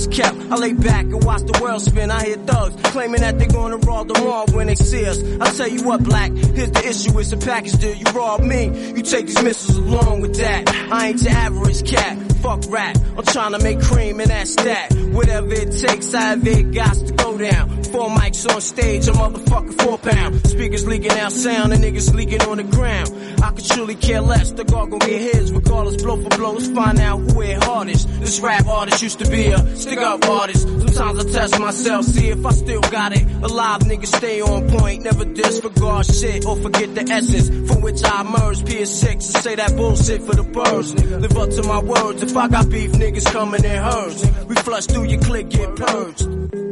is kept, I lay back and watch the world spin. I hear thugs claiming that they're gonna rob the mall when they see us. I tell you what, black, here's the issue, it's a package deal. You rob me, you take these missiles along with that. I ain't your average cat. Fuck rap, I'm trying to make cream and that's that. Whatever it takes, however it got to go down. Four mics on stage, a motherfucking four pound. Speakers leaking out sound and niggas leaking on the ground. I could truly care less, the guard gon' get his. Regardless, blow for blow, let's find out who hit hardest. This rap artist used to be a stick up artist. Sometimes I test myself, see if I still got it. Alive niggas stay on point, never disregard shit or forget the essence from which I emerged. PS6 and say that bullshit for the birds. Live up to my words, if I got beef, niggas coming in herds. We flush through your click, get purged.